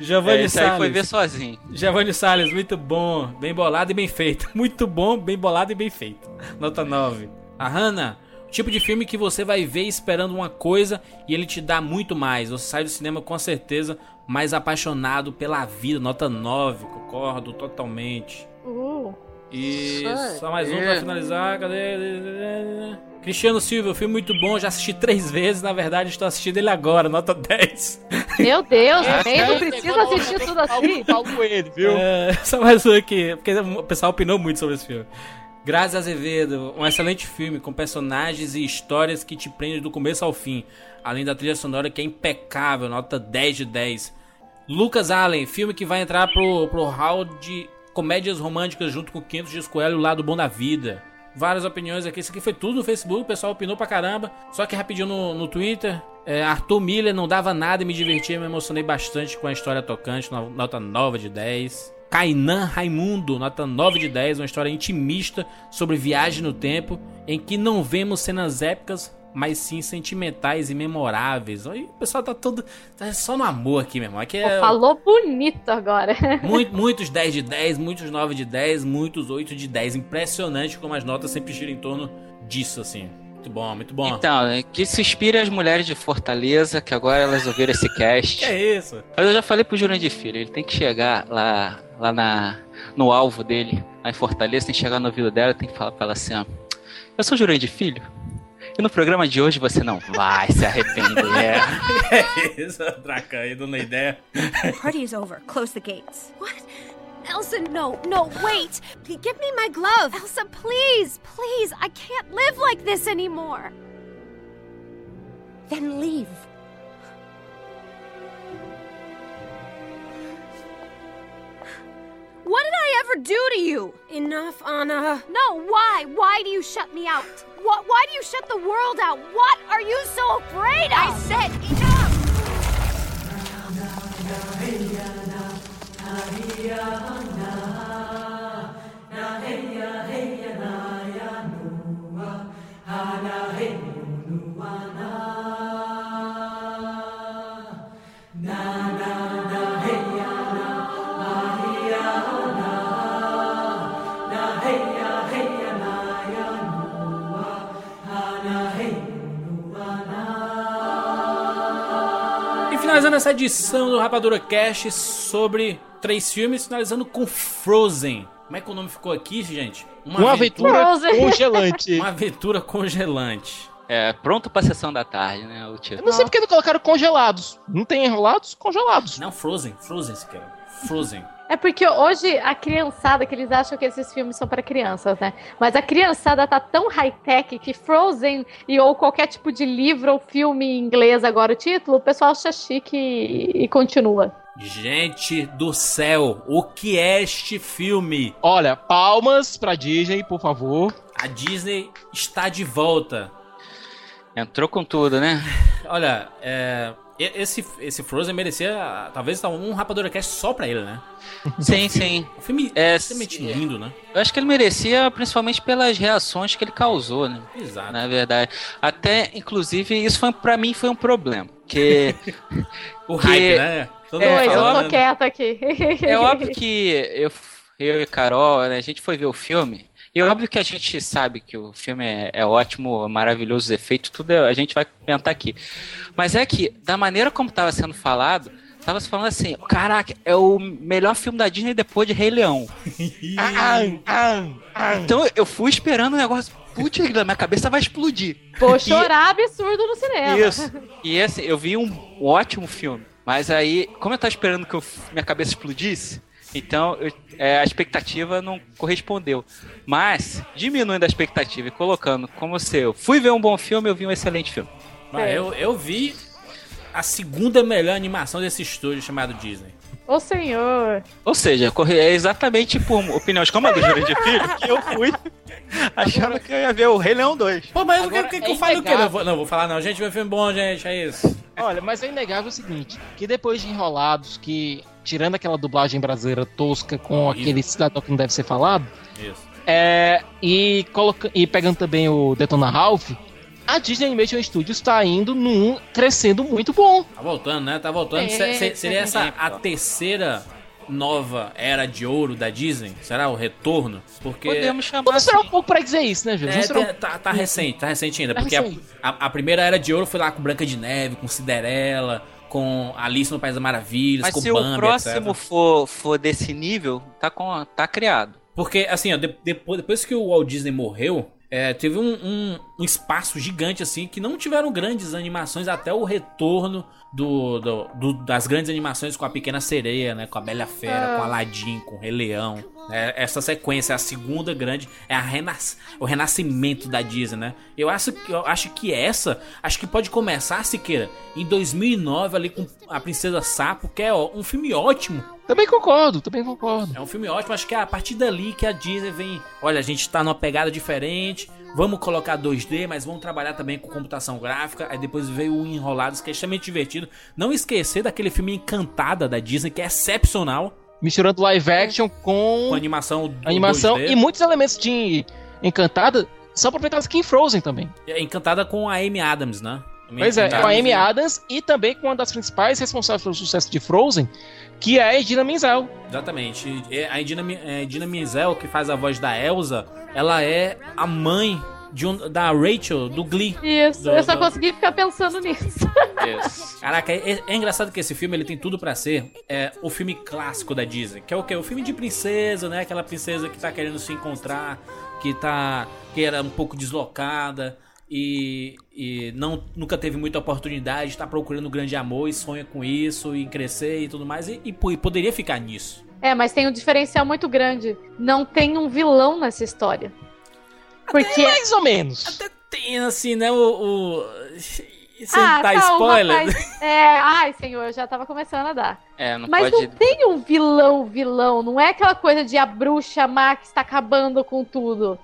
Giovanni É, aí Salles. foi ver sozinho. Giovanni Salles, muito bom, bem bolado e bem feito. *laughs* Muito bom, bem bolado e bem feito. Nota 9. A Hannah, o tipo de filme que você vai ver esperando uma coisa e ele te dá muito mais. Você sai do cinema com certeza mais apaixonado pela vida. Nota 9, concordo totalmente. Uh. E Isso só mais um aí. pra finalizar. Cadê? Cristiano Silva, filme muito bom, já assisti três vezes, na verdade estou assistindo ele agora, nota 10. Meu Deus, nem não cara, precisa assistir tudo assim. com ele, viu? É, só mais um aqui, porque o pessoal opinou muito sobre esse filme. Graças Azevedo, um excelente filme com personagens e histórias que te prendem do começo ao fim, além da trilha sonora que é impecável, nota 10 de 10. Lucas Allen, filme que vai entrar pro, pro hall de comédias românticas junto com 500 Dias o Lado Bom da Vida. Várias opiniões aqui, isso aqui foi tudo no Facebook, o pessoal opinou pra caramba. Só que rapidinho no, no Twitter, é, Arthur Miller não dava nada e me divertia, me emocionei bastante com a história tocante, no- nota 9 de 10. Kainan Raimundo, nota 9 de 10, uma história intimista sobre viagem no tempo, em que não vemos cenas épicas, mas sim sentimentais e memoráveis. Aí o pessoal tá todo. Tá só no amor aqui, meu irmão. Aqui é. Falou bonito agora. *laughs* Muito, muitos 10 de 10, muitos 9 de 10, muitos 8 de 10. Impressionante como as notas sempre giram em torno disso, assim. Muito bom, muito bom. Então, é que se inspire as mulheres de Fortaleza, que agora elas ouviram esse cast. *laughs* Que é isso? Mas eu já falei pro Jurandir Filho, ele tem que chegar lá, lá na, no alvo dele, lá em Fortaleza, tem que chegar no ouvido dela, tem que falar pra ela assim, ó. Eu sou Jurandir Filho, e no programa de hoje você não vai se arrepender. *laughs* é isso, Draca aí, dando ideia. Party is over. Close the gates. What? Elsa, no, no, wait. Give me my glove. Elsa, please, please. I can't live like this anymore. Then leave. What did I ever do to you? Enough, Anna. No, why? Why do you shut me out? What? Why do you shut the world out? What are you so afraid of? I said enough. Essa edição do Rapadura Cast sobre três filmes, finalizando com Frozen. Como é que o nome ficou aqui, gente? Uma aventura Frozen. congelante. Uma aventura congelante. É, pronto pra sessão da tarde, né, o Eu título. não sei porque não colocaram congelados. Não tem enrolados? Congelados. Não, Frozen. Frozen, se quer. Frozen. É porque hoje a criançada, que eles acham que esses filmes são para crianças, né? Mas a criançada tá tão high-tech que Frozen e ou qualquer tipo de livro ou filme em inglês agora o título, o pessoal acha chique e, e continua. Gente do céu, o que é este filme? Olha, palmas pra Disney, por favor. A Disney está de volta. Entrou com tudo, né? *laughs* Olha, é, esse, esse Frozen merecia talvez um Rapadura Cast só pra ele, né? *laughs* Sim, sim. O filme É, extremamente lindo, né? Eu acho que ele merecia principalmente pelas reações que ele causou, né? Exato. Na verdade. Até, inclusive, isso foi, pra mim foi um problema. Que. *laughs* O que- hype, né? Todo É, eu falando. tô quieta aqui. É óbvio que eu, eu e Carol, né, a gente foi ver o filme. E é óbvio que a gente sabe que o filme é, é ótimo, maravilhoso, os efeitos, tudo é- a gente vai comentar aqui. Mas é que, da maneira como estava sendo falado, tava se falando assim: caraca, é o melhor filme da Disney depois de Rei Leão. *laughs* Então eu fui esperando o negócio. Putz, minha cabeça vai explodir. Vou E- chorar absurdo no cinema. Isso. E assim, eu vi um ótimo filme. Mas aí, como eu tava esperando que eu- minha cabeça explodisse, então eu- é, a expectativa não correspondeu. Mas, diminuindo a expectativa e colocando como se eu fui ver um bom filme, eu vi um excelente filme. Mas eu, eu vi a segunda melhor animação desse estúdio chamado Disney. Ô senhor. Ou seja, é exatamente por opiniões como a do Júlio de Filho que eu fui *laughs* achando que eu ia ver o Rei Leão 2. Pô, mas Agora, o que, que, é que eu falo o quê? Não vou, não, vou falar não. Gente, vai filme bom, gente, é isso. Olha, mas é inegável o seguinte, que depois de Enrolados, que tirando aquela dublagem brasileira tosca com aquele cidadão que não deve ser falado, Isso. é, e, coloca, e pegando também o Detona Ralph, a Disney Animation Studios está indo num crescendo muito bom. Tá voltando, né? Tá voltando. É, Se- se- seria essa é, a terceira nova era de ouro da Disney? Será o retorno? Porque Podemos chamar Vamos assim. esperar um pouco pra dizer isso, né, Júlio? É, esperar um tá, tá- tá recente, tá recente ainda. Tá porque a- recente. A, a primeira era de ouro foi lá com Branca de Neve, com Cinderela, com Alice no País das Maravilhas, Mas com se Bambi, o próximo etc. for, for desse nível, tá, com, tá criado. Porque, assim, ó, de- depois, depois que o Walt Disney morreu, é, teve um, um- um espaço gigante, assim, que não tiveram grandes animações até o retorno do, do- do- das grandes animações com a Pequena Sereia, né? Com a Bela Fera, com Aladdin, com o Rei Leão. né, essa sequência, a segunda grande, é a renas- o renascimento da Disney, né? Eu acho, que- eu acho que essa, acho que pode começar, Siqueira, em 2009, ali com a Princesa Sapo, que é ó, um filme ótimo. Também concordo, também concordo. É um filme ótimo, acho que é a partir dali que a Disney vem. Olha, a gente tá numa pegada diferente, vamos colocar 2D, mas vamos trabalhar também com computação gráfica. Aí depois veio o Enrolados, que é extremamente divertido. Não esquecer daquele filme Encantada da Disney, que é excepcional, Misturando live action com com animação animação 2D. e muitos elementos de Encantada são aproveitados aqui em Frozen também. É Encantada com a Amy Adams, né? Pois é, com a Amy Adams e também com uma das principais responsáveis pelo sucesso de Frozen, que é a Edina Menzel. Exatamente. A Edina, Mi- é, Edina Menzel, que faz a voz da Elsa, ela é a mãe de um- da Rachel, do Glee. Isso, Do- eu só do- consegui ficar pensando nisso. *laughs* Caraca, é, é engraçado que esse filme ele tem tudo pra ser é, o filme clássico da Disney, que é o quê? O filme de princesa, né? Aquela princesa que tá querendo se encontrar, que tá que era um pouco deslocada e, e não nunca teve muita oportunidade, tá procurando grande amor e sonha com isso e em crescer e tudo mais e, e e poderia ficar nisso. É, mas tem um diferencial muito grande. Não tem um vilão nessa história. Porque. Mais ou menos. Tem assim, né? O, o... sem Ah, dar calma, spoiler. É, ai, senhor, eu já tava começando a dar. É, não Mas pode. não tem um vilão, vilão. Não é aquela coisa de a bruxa má que está acabando com tudo.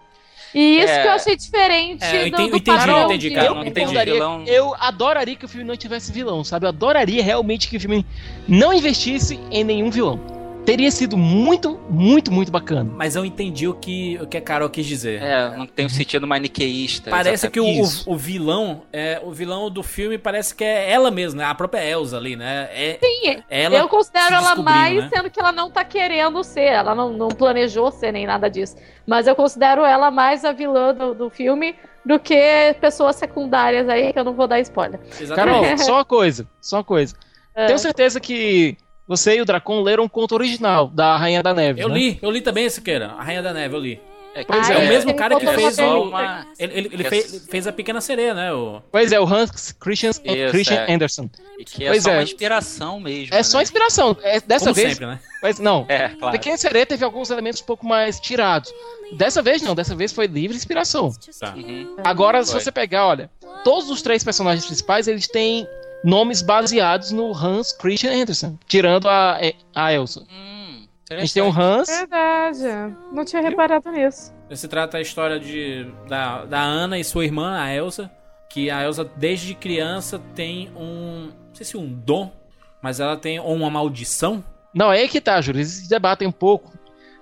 E isso É. que eu achei diferente É, eu do, entendi- do entendi, padrão eu entendi, de- cara, eu, não concordaria- vilão. eu adoraria que o filme não tivesse vilão, sabe? Eu adoraria realmente que o filme não investisse em nenhum vilão. Teria sido muito, muito, muito bacana. Mas eu entendi o que, o que a Carol quis dizer. É, não tem um sentido maniqueísta. Parece que o, o, o vilão, é, o vilão do filme parece que é ela mesma, né? A própria Elsa ali, né? É, Sim, ela eu considero ela mais né? sendo que ela não tá querendo ser. Ela não, não planejou ser nem nada disso. Mas eu considero ela mais a vilã do, do filme do que pessoas secundárias aí, que eu não vou dar spoiler. Exatamente. Carol, só uma coisa, só uma coisa. *laughs* É. Tenho certeza que você e o Dracon leram o conto original da Rainha da Neve. Eu né? li, eu li também esse Siqueira, A Rainha da Neve, eu li. É, Pois é, o é. mesmo cara que fez uma o. uma- Ele, ele, ele que é- fez, fez a Pequena Sereia, né? O... Pois é, o Hans Christian, Isso, Christian é. Anderson. E que é Pois só é. uma inspiração mesmo. É só né? inspiração. É, dessa Como vez. sempre, né? Mas não. É, claro. Pequena Sereia teve alguns elementos um pouco mais tirados. Dessa vez não, dessa vez foi livre inspiração. Tá. Uhum. Agora, se Foi. você pegar, olha, todos os três personagens principais, eles têm nomes baseados no Hans Christian Andersen, tirando a, a Elsa. Hum, A gente tem o interessante. Hans, Verdade. Não tinha reparado nisso. Se trata a história de, da, da Ana e sua irmã, a Elsa. Que a Elsa, desde criança, tem um. Não sei se um dom, mas ela tem ou uma maldição. Não, é aí que tá, Júlio. Eles debatem um pouco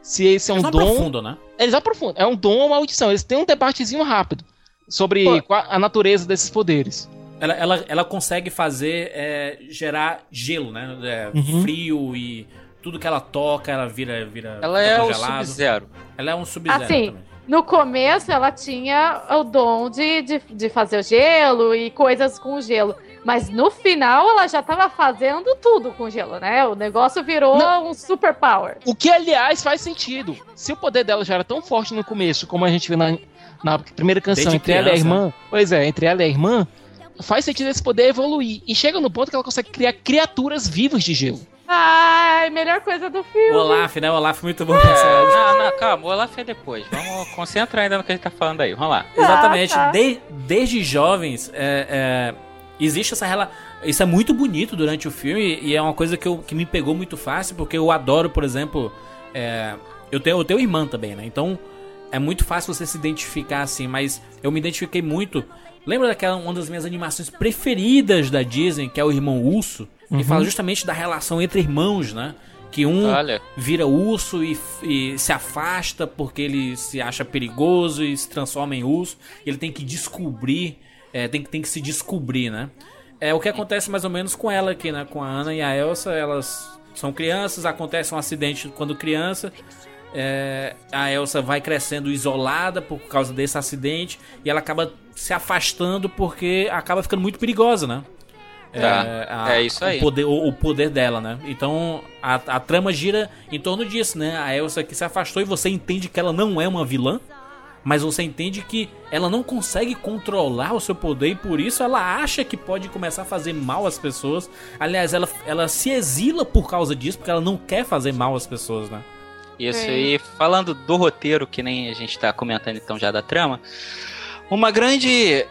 se esse é um Eles dom. aprofundam, né? Eles aprofundam. É um dom ou maldição. Eles têm um debatezinho rápido sobre Pô. a natureza desses poderes. Ela, ela, ela consegue fazer é, gerar gelo, né? É, Uhum. Frio e tudo que ela toca, ela vira. vira Ela é congelado. Sub-Zero. Ela é um sub-zero Assim, também. no começo ela tinha o dom de, de, de fazer o gelo e coisas com gelo. Mas no final ela já tava fazendo tudo com gelo, né? O negócio virou um super power. O que, aliás, faz sentido. Se o poder dela já era tão forte no começo, como a gente viu na, na primeira canção Desde entre ela e a criança. irmã, pois é, entre ela e a irmã, faz sentido esse poder evoluir. E chega no ponto que ela consegue criar criaturas vivas de gelo. Ai, melhor coisa do filme. O Olaf, né? O Olaf muito bom. É, não, não, calma, o Olaf é depois. Vamos concentrar ainda no que a gente tá falando aí. Vamos lá. Exatamente. tá. De- desde jovens, é, é, existe essa relação. Isso é muito bonito durante o filme e é uma coisa que, eu, que me pegou muito fácil, porque eu adoro, por exemplo. é, eu, tenho, eu tenho irmã também, né? Então é muito fácil você se identificar assim, mas eu me identifiquei muito. Lembra daquela uma das minhas animações preferidas da Disney, que é o Irmão Urso? Que Uhum. fala justamente da relação entre irmãos, né? Que um Olha. vira urso e, e se afasta porque ele se acha perigoso e se transforma em urso. E ele tem que descobrir, é, tem, que- tem que se descobrir, né? É o que acontece mais ou menos com ela aqui, né? Com a Ana e a Elsa, elas são crianças, acontece um acidente quando criança. É, a Elsa vai crescendo isolada por causa desse acidente e ela acaba se afastando porque acaba ficando muito perigosa, né? Tá, é isso aí. O poder, o, o poder dela, né? Então a, a trama gira em torno disso, né? A Elsa que se afastou e você entende que ela não é uma vilã, mas você entende que ela não consegue controlar o seu poder e por isso ela acha que pode começar a fazer mal às pessoas. Aliás, ela, ela se exila por causa disso, porque ela não quer fazer mal às pessoas, né? Isso, É. e falando do roteiro, que nem a gente tá comentando então já da trama, uma grande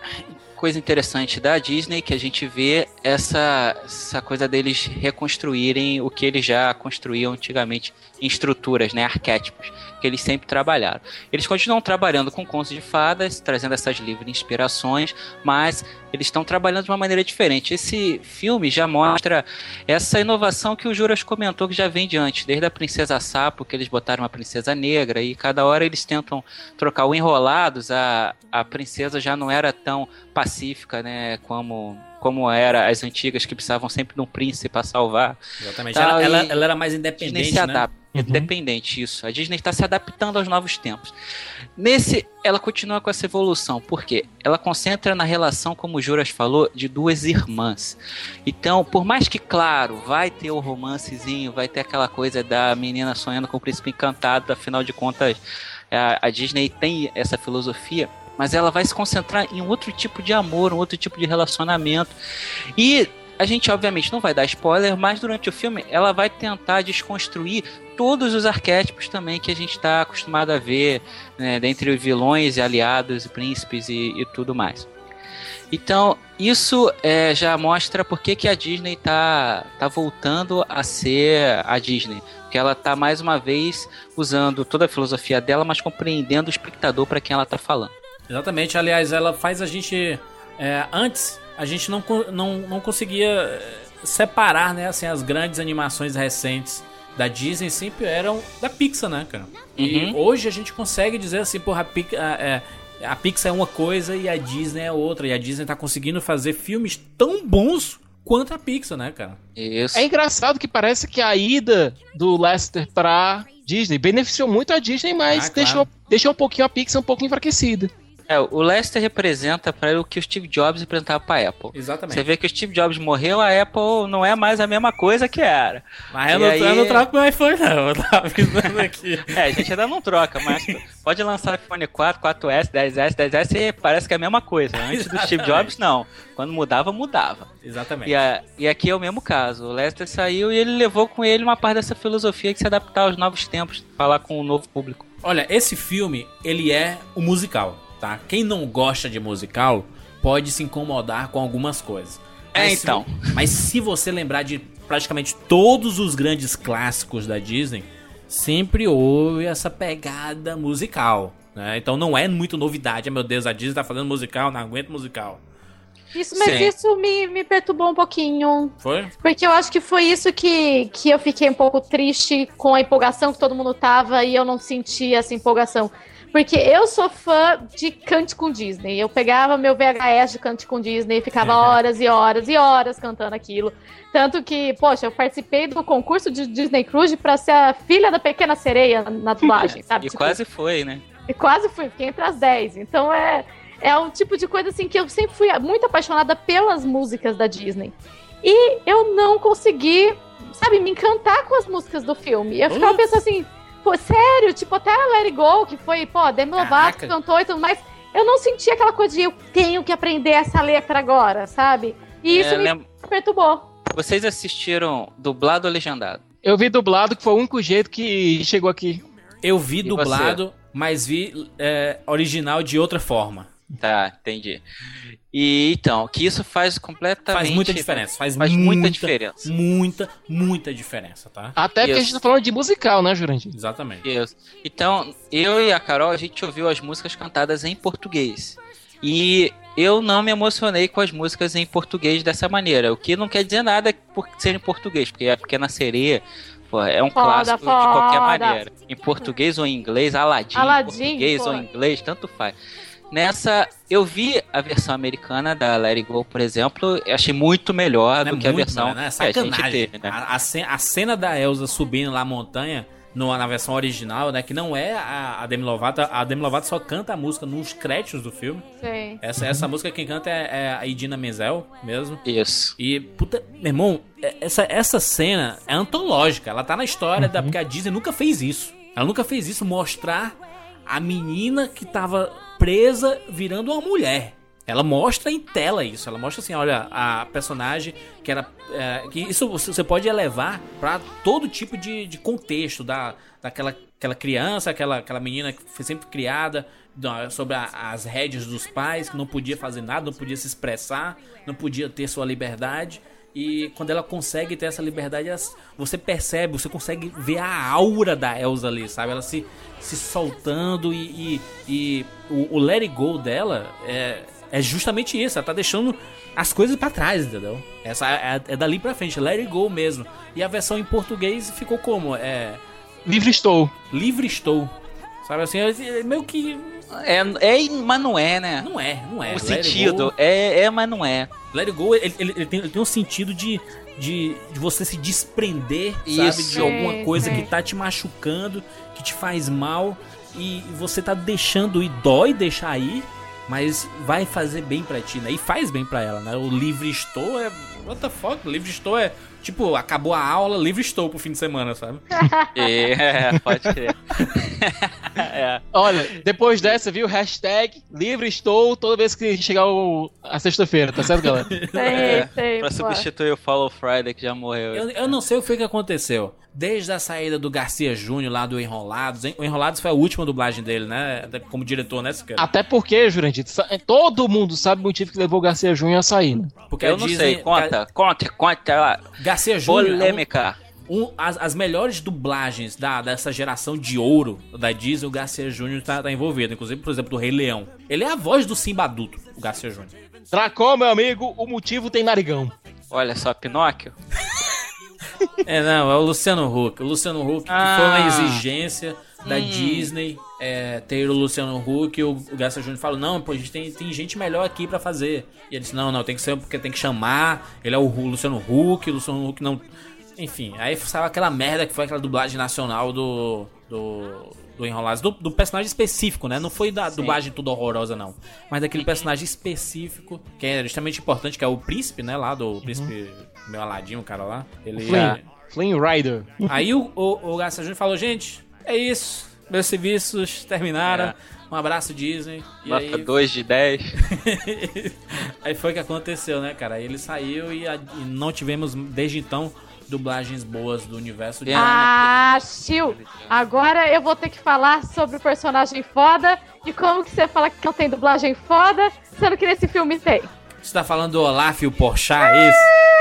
coisa interessante da Disney que a gente vê essa, essa coisa deles reconstruírem o que eles já construíam antigamente em estruturas, né, arquétipos, que eles sempre trabalharam. Eles continuam trabalhando com contos de fadas, trazendo essas livres inspirações, mas eles estão trabalhando de uma maneira diferente. Esse filme já mostra essa inovação que o Juras comentou que já vem de antes, desde a Princesa Sapo, que eles botaram uma princesa negra, e cada hora eles tentam trocar o enrolados, a, a princesa já não era tão pacífica, né, como, como era as antigas, que precisavam sempre de um príncipe para salvar. Exatamente. Tá, ela, ela, ela era mais Disney independente, se né? adapta. Independente, isso. A Disney está se adaptando aos novos tempos. Nesse, ela continua com essa evolução, porque ela concentra na relação, como o Juras falou, de duas irmãs. Então, por mais que, claro, vai ter o romancezinho, vai ter aquela coisa da menina sonhando com o príncipe encantado, afinal de contas, a, a Disney tem essa filosofia, mas ela vai se concentrar em um outro tipo de amor, um outro tipo de relacionamento. E a gente, obviamente, não vai dar spoiler, mas durante o filme ela vai tentar desconstruir todos os arquétipos também que a gente está acostumado a ver, né, dentre vilões e aliados, príncipes e, e tudo mais. Então, isso é, já mostra por que, que a Disney tá, tá voltando a ser a Disney. Que ela tá mais uma vez usando toda a filosofia dela, mas compreendendo o espectador para quem ela tá falando. Exatamente, aliás, ela faz a gente. é, antes, a gente não, não, não conseguia é, separar né, assim, as grandes animações recentes da Disney sempre eram da Pixar, né, cara? E Uhum. hoje a gente consegue dizer assim, porra, a, Pix- a- é, a Pixar é uma coisa e a Disney é outra. E a Disney tá conseguindo fazer filmes tão bons quanto a Pixar, né, cara? Isso. É engraçado que parece que a ida do Lester pra Disney beneficiou muito a Disney, mas Ah, claro. deixou, deixou um pouquinho a Pixar um pouco enfraquecida. É, o Lester representa para ele o que o Steve Jobs representava para Apple. Exatamente. Você vê que o Steve Jobs morreu, a Apple não é mais a mesma coisa que era. Mas eu não, aí- eu não troco meu iPhone, não. Eu tava avisando aqui. *laughs* É, a gente ainda não troca, mas pode lançar iPhone 4, 4S, 10S, 10S e parece que é a mesma coisa. Antes do Steve Exatamente. Jobs, não. Quando mudava, mudava. Exatamente. E, a- e aqui é o mesmo caso. O Lester saiu e ele levou com ele uma parte dessa filosofia de se adaptar aos novos tempos, falar com o novo público. Olha, esse filme, ele é o musical, tá? Quem não gosta de musical pode se incomodar com algumas coisas. É, Mas se- então. *laughs* mas se você lembrar de praticamente todos os grandes clássicos da Disney, sempre houve essa pegada musical, né? Então não é muito novidade. Ah, meu Deus, a Disney tá fazendo musical, não aguento musical. Isso, mas Sim. isso me, me perturbou um pouquinho. Foi? Porque eu acho que foi isso que, que eu fiquei um pouco triste com a empolgação que todo mundo tava e eu não senti essa empolgação. Porque eu sou fã de Cante com Disney. Eu pegava meu VHS de Cante com Disney e ficava *laughs* horas e horas e horas cantando aquilo. Tanto que, poxa, eu participei do concurso de Disney Cruise pra ser a filha da pequena sereia na dublagem, *laughs* sabe? E Tipo, quase foi, né? e quase fui, fiquei entre as 10. Então é, é um tipo de coisa assim que eu sempre fui muito apaixonada pelas músicas da Disney. E eu não consegui, sabe, me encantar com as músicas do filme. Eu ficava pensando assim, pô, sério, tipo, até a Let It Go, que foi, pô, Demi Lovato Caraca. cantou e tudo mais. Eu não senti aquela coisa de eu tenho que aprender essa letra agora, sabe? E É, isso me lem- perturbou. Vocês assistiram dublado ou legendado? Eu vi dublado, que foi o único jeito que chegou aqui. Eu vi E dublado, mas vi é, original de outra forma. Tá, entendi. E então, que isso faz completamente. Faz muita diferença. Faz, Faz muita, muita diferença. Muita, muita diferença, tá? Até porque a gente tá falando de musical, né, Jurandir? Exatamente. Isso. Então, eu e a Carol, a gente ouviu as músicas cantadas em português. E eu não me emocionei com as músicas em português dessa maneira. O que não quer dizer nada por ser em português, porque a Pequena Sereia pô, é um Foda, clássico de foda. qualquer maneira. Em português ou em inglês, Aladdin, Aladdin, em português pô. ou em inglês, tanto faz. Nessa, eu vi a versão americana da Let It Go, por exemplo, eu achei muito melhor Não do é que a versão né? É que a gente teve, né? A, a a cena da Elsa subindo lá a montanha, no- na versão original, né? Que não é a, a Demi Lovato. A Demi Lovato só canta a música nos créditos do filme. Sim. Essa, essa música quem canta é, é a Idina Menzel mesmo. Isso. E, puta, meu irmão, é- essa, essa cena é antológica. Ela tá na história da. Porque a Disney nunca fez isso. Ela nunca fez isso, mostrar a menina que tava presa virando uma mulher. Ela mostra em tela isso. Ela mostra assim, olha, a personagem que era. é, que isso você pode elevar pra todo tipo de, de contexto da, daquela aquela criança, aquela, aquela menina que foi sempre criada da- sobre a- as rédeas dos pais, que não podia fazer nada, não podia se expressar, não podia ter sua liberdade. E quando ela consegue ter essa liberdade, ela- você percebe, você consegue ver a aura da Elsa ali, sabe? Ela se, se soltando e, e, e o, o let it go dela é, é justamente isso. Ela tá deixando as coisas pra trás, entendeu? Essa é, é dali pra frente, let it go mesmo. E a versão em português ficou como? É. Livre estou. Livre estou. Sabe assim, é meio que. É, é, mas não é, né? Não é, não é. O Let sentido Go- é, é, mas não é. Let It Go, ele, ele- ele tem, ele tem um sentido de, de, de você se desprender, sabe? Isso. De alguma Sim, coisa sim. que tá te machucando, que te faz mal. E você tá deixando, e dói deixar ir, mas vai fazer bem pra ti, né? E faz bem pra ela, né? O livre estou é... What the fuck? Livre estou é... Tipo, acabou a aula, livre estou pro fim de semana, sabe? É, pode crer. *laughs* é. Olha, depois dessa, viu? Hashtag livre estou toda vez que chegar o, a sexta-feira, tá certo, galera? É, sei, pra pô. substituir o Follow Friday que já morreu. Eu, eu não sei o que foi que aconteceu. Desde a saída do Garcia Júnior lá do Enrolados. O Enrolados foi a última dublagem dele, né? Como diretor, né, Siqueira? Até porque, Jurandir, todo mundo sabe o motivo que levou o Garcia Júnior a sair, né? Porque eu a não Disney- sei, conta, conta, conta lá. Garcia Júnior. é um- Polêmica. um- as, as melhores dublagens da, dessa geração de ouro da Disney, o Garcia Júnior tá, tá envolvido. Inclusive, por exemplo, do Rei Leão. Ele é a voz do Simba adulto, o Garcia Júnior. Dracon, meu amigo, o motivo tem narigão. Olha só, Pinóquio. *laughs* É, não, é o Luciano Huck. O Luciano Huck, que Ah. foi uma exigência da Hum. Disney é, ter o Luciano Huck. E o, o Júnior falou: Não, pô, a gente tem, tem gente melhor aqui pra fazer. E ele disse: Não, não, tem que ser porque tem que chamar. Ele é o Luciano Huck, o Luciano Huck não. Enfim, aí saiu aquela merda que foi aquela dublagem nacional do, do, do Enrolados, do, do personagem específico, né? Não foi da dublagem tudo horrorosa, não. Mas daquele personagem específico, que é extremamente importante, que é o príncipe, né? Lá do príncipe, meu aladinho, o cara lá. Ele Flynn, é... Flynn Rider. Aí o, o, o Garcia Júnior falou, gente, é isso. Meus serviços terminaram. É. Um abraço, Disney. E Nota aí, 2 de 10. *laughs* aí foi o que aconteceu, né, cara? Aí ele saiu e, a- e não tivemos, desde então, dublagens boas do universo de Ah, Chiu! Agora eu vou ter que falar sobre o personagem foda e como que você fala que não tem dublagem foda, sendo que nesse filme tem. Você tá falando do Olaf e o Porchat, é isso?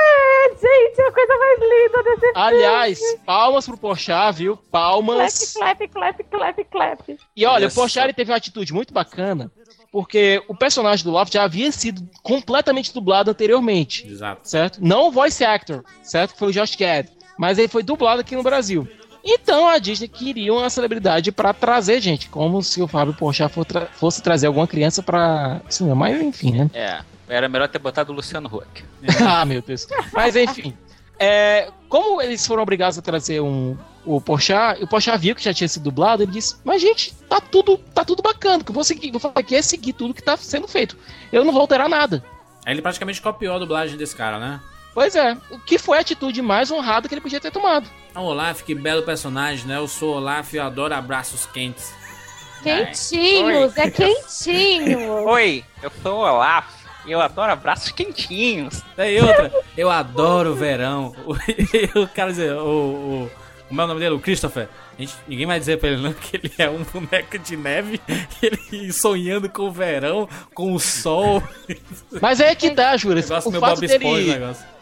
Gente, é a coisa mais linda desse Aliás, filme. palmas pro Porchat, viu? Palmas. Clap, clap, clap, clap, clap. E olha, o Porchat teve uma atitude muito bacana, porque o personagem do Loft já havia sido completamente dublado anteriormente, Exato. certo? Não o voice actor, certo? Que foi o Josh Gad, mas ele foi dublado aqui no Brasil. Então a Disney queria uma celebridade pra trazer gente, como se o Fábio Porchat for tra- fosse trazer alguma criança pra cinema, mas enfim, né? É, era melhor ter botado o Luciano Huck. *laughs* ah, meu Deus. Mas enfim. É, como eles foram obrigados a trazer um, o Porchat, e o Porchat viu que já tinha sido dublado, ele disse: Mas, gente, tá tudo, tá tudo bacana. O que eu vou, seguir, vou fazer aqui é seguir tudo que tá sendo feito. Eu não vou alterar nada. Aí ele praticamente copiou a dublagem desse cara, né? Pois é, o que foi a atitude mais honrada que ele podia ter tomado. Ah, Olaf, que belo personagem, né? Eu sou Olaf e eu adoro abraços quentes. Quentinhos, é quentinho. Oi, eu sou o Olaf eu adoro abraços quentinhos. Tem outra. Eu adoro o verão. *laughs* O, cara dizer, o, o. Como é o nome dele? O Christopher. Gente, ninguém vai dizer pra ele não *laughs* que ele é um boneco de neve. *laughs* Ele sonhando com o verão, com o sol. Mas é que tá, Júlia. Negócio O fato, dele,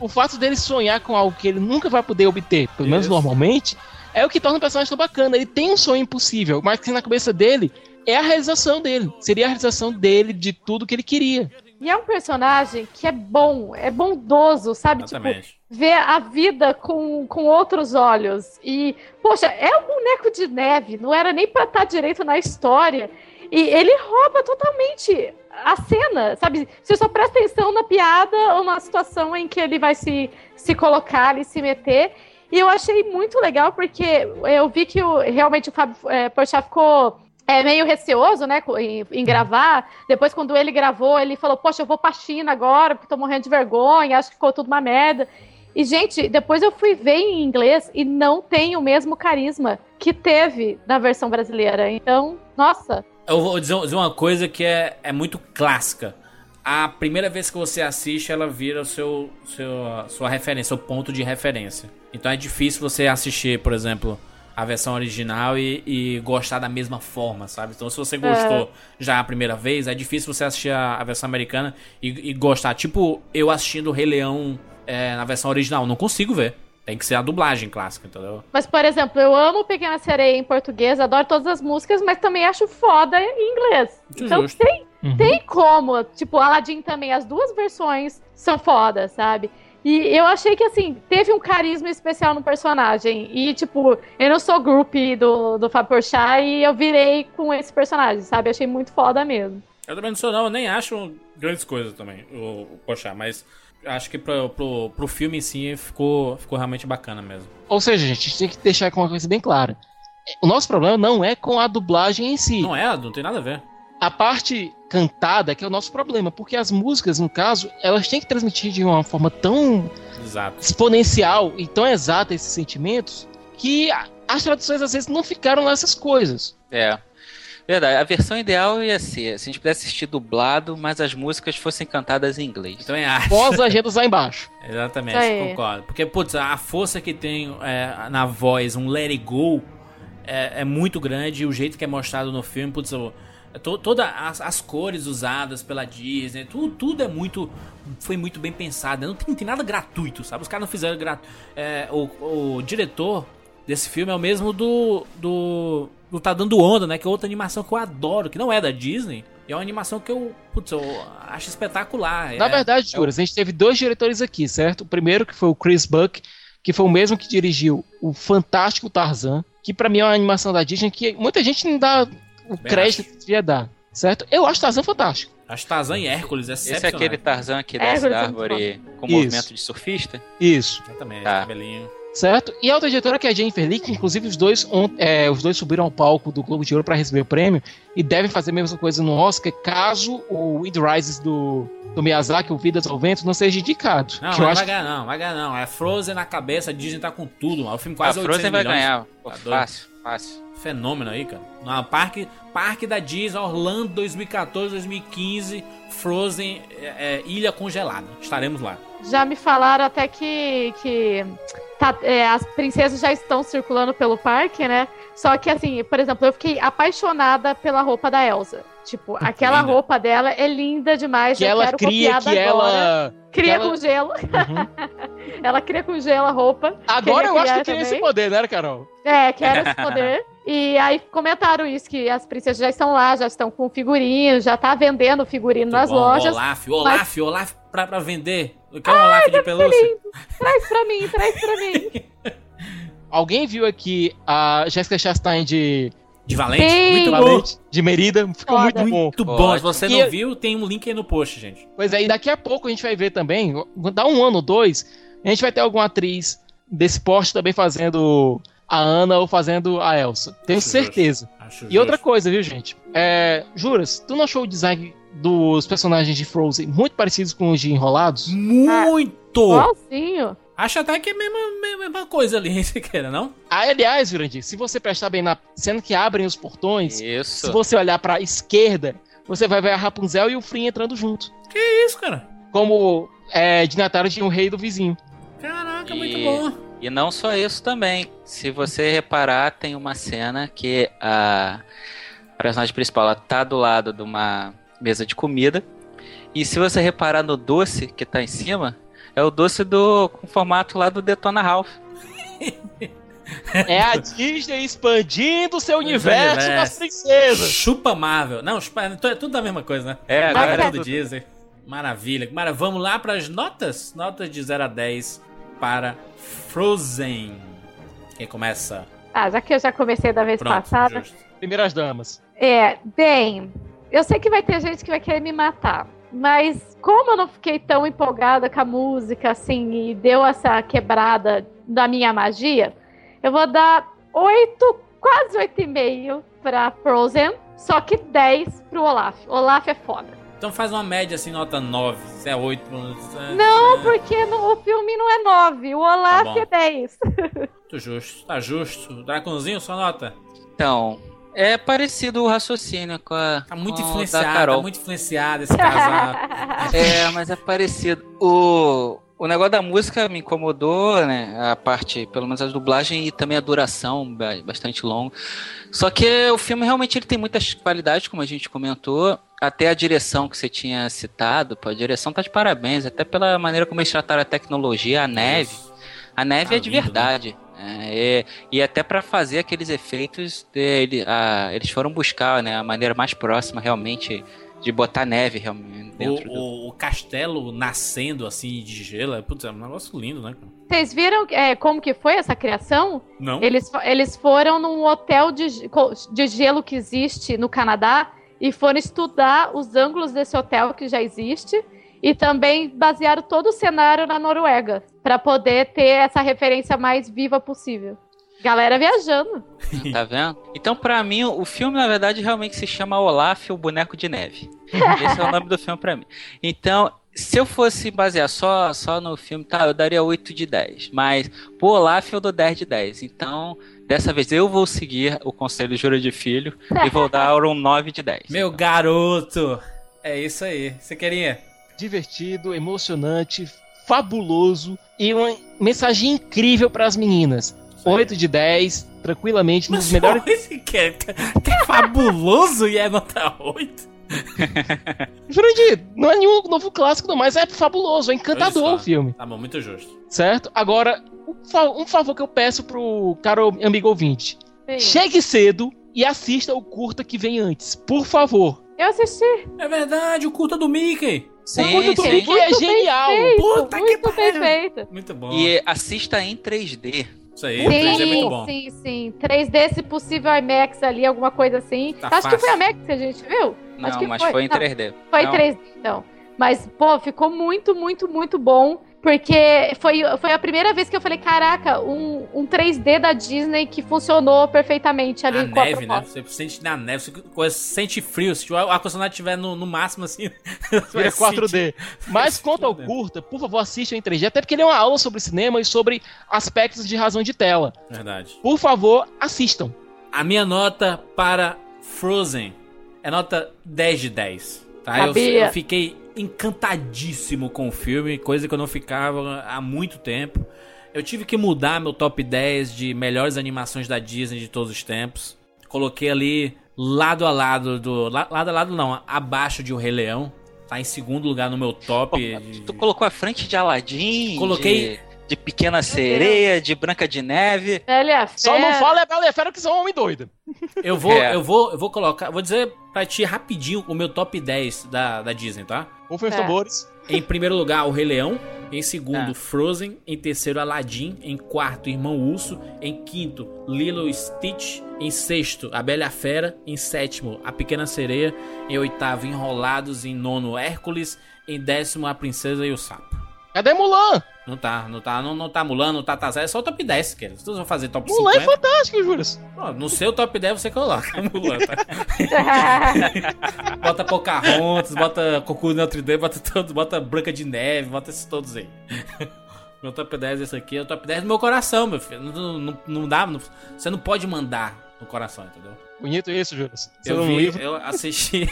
o fato dele sonhar com algo que ele nunca vai poder obter, pelo menos Isso. normalmente, é o que torna o personagem tão bacana. Ele tem um sonho impossível, mas que na cabeça dele é a realização dele. Seria a realização dele de tudo que ele queria. E é um personagem que é bom, é bondoso, sabe? Tipo, Exatamente. ver a vida com, com outros olhos. E, poxa, é um boneco de neve, não era nem pra estar direito na história. E ele rouba totalmente a cena, sabe? Você só presta atenção na piada ou na situação em que ele vai se, se colocar ali, se meter. E eu achei muito legal, porque eu vi que o- realmente o Fábio é, Porchat ficou é, meio receoso, né, em, em gravar. Depois, quando ele gravou, ele falou, poxa, eu vou pra China agora, porque tô morrendo de vergonha, acho que ficou tudo uma merda. E, gente, depois eu fui ver em inglês e não tem o mesmo carisma que teve na versão brasileira. Então, nossa, Eu vou dizer, dizer uma coisa que é, é muito clássica. A primeira vez que você assiste, ela vira o seu, seu, sua referência, o ponto de referência. Então é difícil você assistir, por exemplo, a versão original e, e gostar da mesma forma, sabe? Então se você gostou já a primeira vez, é difícil você assistir a, a versão americana e, e gostar. Tipo, eu assistindo o Rei Leão é, na versão original, não consigo ver. Tem que ser a dublagem clássica, entendeu? Mas, por exemplo, eu amo Pequena Sereia em português, adoro todas as músicas, mas também acho foda em inglês. Muito então justo. tem, Uhum. tem como. Tipo, Aladdin também, as duas versões são fodas, sabe? E eu achei que, assim, teve um carisma especial no personagem. E, tipo, eu não sou groupie do, do Fábio Porchat e eu virei com esse personagem, sabe? Achei muito foda mesmo. Eu também não sou não, eu nem acho grandes coisas também, o, o Pochá, mas acho que pro, pro, pro filme em si ficou, ficou realmente bacana mesmo. Ou seja, gente, a gente tem que deixar com uma coisa bem clara. O nosso problema não é com a dublagem em si. Não é, não tem nada a ver. A parte cantada que é o nosso problema, porque as músicas, no caso, elas têm que transmitir de uma forma tão Exato. exponencial e tão exata esses sentimentos que as traduções às vezes não ficaram nessas coisas. É. Verdade, a versão ideal ia ser se a gente pudesse assistir dublado, mas as músicas fossem cantadas em inglês. Então é arte. Com as legendas lá embaixo. *laughs* Exatamente, aí. concordo. Porque, putz, a força que tem é, na voz, um let it go, é, é muito grande. E o jeito que é mostrado no filme, putz, o- to, todas as, as cores usadas pela Disney, tudo, tudo é muito. Foi muito bem pensado. né? Não tem, tem nada gratuito, sabe? Os caras não fizeram gratuito. o, o diretor desse filme é o mesmo do. do. do Tá Dando Onda, né? Que é outra animação que eu adoro, que não é da Disney. E é uma animação que eu, putz, eu acho espetacular. Na É- verdade, é Juras, a gente teve dois diretores aqui, certo? O primeiro que foi o Chris Buck, que foi o mesmo que dirigiu o fantástico Tarzan, que pra mim é uma animação da Disney que muita gente não dá o Bem crédito que devia dar, certo? Eu acho Tarzan fantástico. Acho Tarzan e Hércules é Esse é aquele Tarzan que É, desce da árvore com Isso. movimento de surfista? Isso. Exatamente, Tá. cabelinho. certo? E a outra diretora que é a Jennifer Lee, que inclusive os dois, on- é, os dois subiram ao palco do Globo de Ouro para receber o prêmio e devem fazer a mesma coisa no Oscar caso o Wind Rises do, do Miyazaki, o Vidas ao Vento, não seja indicado. Não, que eu não acho vai ganhar não, vai ganhar não. É Frozen na cabeça, a Disney tá com tudo, mano. O filme A quase 800 Frozen vai milhões. ganhar. Pô, Tá doido. fácil, fácil. Fenômeno aí, cara. No parque, parque da Disney, Orlando 2014, 2015, Frozen, é, é, Ilha Congelada. Estaremos lá. Já me falaram até que, que tá- é, as princesas já estão circulando pelo parque, né? Só que, assim, por exemplo, eu fiquei apaixonada pela roupa da Elsa. Tipo, aquela Linda. roupa dela é linda demais. que eu ela quero cria que agora. ela. Cria ela- com gelo. *laughs* ela cria com gelo a roupa. Agora eu acho que eu queria esse também. poder, né, Carol? É, quero esse poder. *laughs* E aí comentaram isso, que as princesas já estão lá, já estão com figurino, já tá vendendo figurino nas Bom, lojas. Olaf, Olaf, Olaf pra, pra vender. Eu quero um Olaf de pelúcia. lindo. Traz pra mim, traz pra mim. *laughs* Alguém viu aqui a Jessica Chastain de. De Valente? Sim. Muito bom. Valente, de Merida? Ficou Foda. muito bom. Muito bom. Se você E não viu, tem um link aí no post, gente. Pois é, e daqui a pouco a gente vai ver também, dá um ano ou dois, a gente vai ter alguma atriz desse porte também fazendo a Ana ou fazendo a Elsa. Tenho Acho certeza. justo. Acho E outra coisa, viu, gente? É, Juras, tu não achou o design dos personagens de Frozen muito parecidos com os de Enrolados? Muito! Igualzinho. Acho até que é a mesma, mesma- coisa ali, *laughs* se queira, não? Ah, aliás, Jurandir, se você prestar bem na cena que abrem os portões, se Isso. você olhar pra esquerda, você vai ver a Rapunzel e o Flynn entrando junto. Que isso, cara? Como é, de Natália tinha o rei do vizinho. Caraca, E- muito bom. E não só isso também. Se você reparar, tem uma cena que a personagem principal ela tá do lado de uma mesa de comida. E se você reparar no doce que tá em cima, é o doce do com formato lá do Detona Ralph. *laughs* É a Disney expandindo seu universo universo. das princesas. Chupa Marvel. Não, chupa, é tudo da mesma coisa, né? É, Agora é é tudo Disney. Maravilha. Mara, vamos lá para as notas? Notas de 0 a 10 para Frozen. Quem começa? Ah, já que eu já comecei da vez Pronto, passada. justo. Primeiras damas. É, bem, eu sei que vai ter gente que vai querer me matar. Mas como eu não fiquei tão empolgada com a música, assim, e deu essa quebrada da minha magia, eu vou dar 8, quase 8,5 pra Frozen, só que 10 pro Olaf. Olaf é foda. Então faz uma média assim, nota 9. Se é 8. É, Não, porque no- o filme não é 9, o Olaf Tá bom. é 10. Muito justo. Tá justo. Draconzinho, sua nota? Então, é parecido o raciocínio com a. Tá muito influenciado, tá muito influenciado esse casal. *laughs* É, mas é parecido. O, o negócio da música me incomodou, né? A parte, pelo menos a dublagem e também a duração ba- bastante longa. Só que o filme realmente ele tem muitas qualidades, como a gente comentou. Até a direção que você tinha citado, pô, a direção tá de parabéns, até pela maneira como eles trataram a tecnologia, a neve. A neve Tá é de lindo, né? verdade. É, e, e até para fazer aqueles efeitos, ele, a- eles foram buscar né, a maneira mais próxima realmente de botar neve realmente dentro do. O, o, o castelo nascendo assim de gelo. é- Putz, é um negócio lindo, né? Vocês viram é, como que foi essa criação? Não? Eles, eles foram num hotel de, de gelo que existe no Canadá e foram estudar os ângulos desse hotel que já existe e também basearam todo o cenário na Noruega para poder ter essa referência mais viva possível. Galera viajando. *laughs* Tá vendo? Então, pra mim, o filme, na verdade, realmente se chama Olaf, o Boneco de Neve. *laughs* Esse é o nome do filme pra mim. Então, se eu fosse basear só, só no filme, tá, eu daria 8 de 10. Mas, pro Olaf, eu dou 10 de 10. Então, dessa vez eu vou seguir o conselho Jura de Filho *laughs* e vou dar um 9 de 10. Meu garoto! É isso aí. Você queria? Divertido, emocionante, fabuloso e uma mensagem incrível para as meninas. 8 de 10, tranquilamente, nos melhores. Esse que é, que é fabuloso e é nota 8. *laughs* Jurandir, não é nenhum novo clássico, não, mas é fabuloso, é encantador o filme, Tá bom, muito justo. certo? Agora, um fa- um favor que eu peço pro caro amigo ouvinte: Sim. chegue cedo e assista o curta que vem antes, por favor. Eu assisti. É verdade, o curta do Mickey. o curta do sim. Mickey é Muito genial. feito, Puta que muito bem pariu. Muito bom. E assista em 3D. Isso aí, 3D é muito bom. sim, sim. 3D, se possível, IMAX ali, alguma coisa assim. Tá Acho que fácil. foi IMAX que a gente viu. Acho Não, que mas foi, em Não, 3D. Foi Não. 3D, então. Mas, pô, ficou muito, muito, muito bom. Porque foi, foi a primeira vez que eu falei, caraca, um, um 3D da Disney que funcionou perfeitamente ali A com a neve, né? Você sente na neve, você sente frio. Se o ar-condicionado estiver no, no máximo, assim. *laughs* Vira vai 4D. sentir. Mas *laughs* quanto ao curta, por favor, assistam em 3D, até porque ele é uma aula sobre cinema e sobre aspectos de razão de tela. Verdade. Por favor, assistam. A minha nota para Frozen é nota 10 de 10. Tá? Eu, eu fiquei encantadíssimo com o filme, coisa que eu não ficava há muito tempo. Eu tive que mudar meu top 10 de melhores animações da Disney de todos os tempos. Coloquei ali lado a lado do. la- Lado a lado não, abaixo de O Rei Leão. Tá em segundo lugar no meu top. de- Tu colocou a frente de Aladdin, Coloquei- de, de Pequena Sereia, de Branca de Neve. Velha Só não fala é Bela e a Fera que são homem doido. Eu vou, É. eu vou, eu vou colocar, vou dizer pra ti rapidinho o meu top 10 da, da Disney, tá? Rufem os É. tambores. Em primeiro lugar, o Rei Leão. Em segundo, Ah. Frozen. Em terceiro, Aladdin. Em quarto, Irmão Urso. Em quinto, Lilo e Stitch. Em sexto, A Bela e a Fera. Em sétimo, A Pequena Sereia. Em oitavo, Enrolados. Em nono, Hércules. Em décimo, A Princesa e o Sapo. Cadê Mulan? Não tá, não tá, não, não tá Mulan, não tá Tazé, é só o top 10, cara. Se vocês vão fazer top Mulan é 50, fantástico, Júlio. ó, no seu top 10 você coloca *laughs* Mulan, tá? *laughs* Bota Pocahontas, bota Cocô Notre Dame, bota todos, bota Branca de Neve, bota esses todos aí. *laughs* Meu top 10 esse aqui é o top 10 do meu coração, meu filho. Não, não, não dá, não- você não pode mandar no coração, entendeu? Bonito isso, Júlio. Você Eu, vi, eu assisti,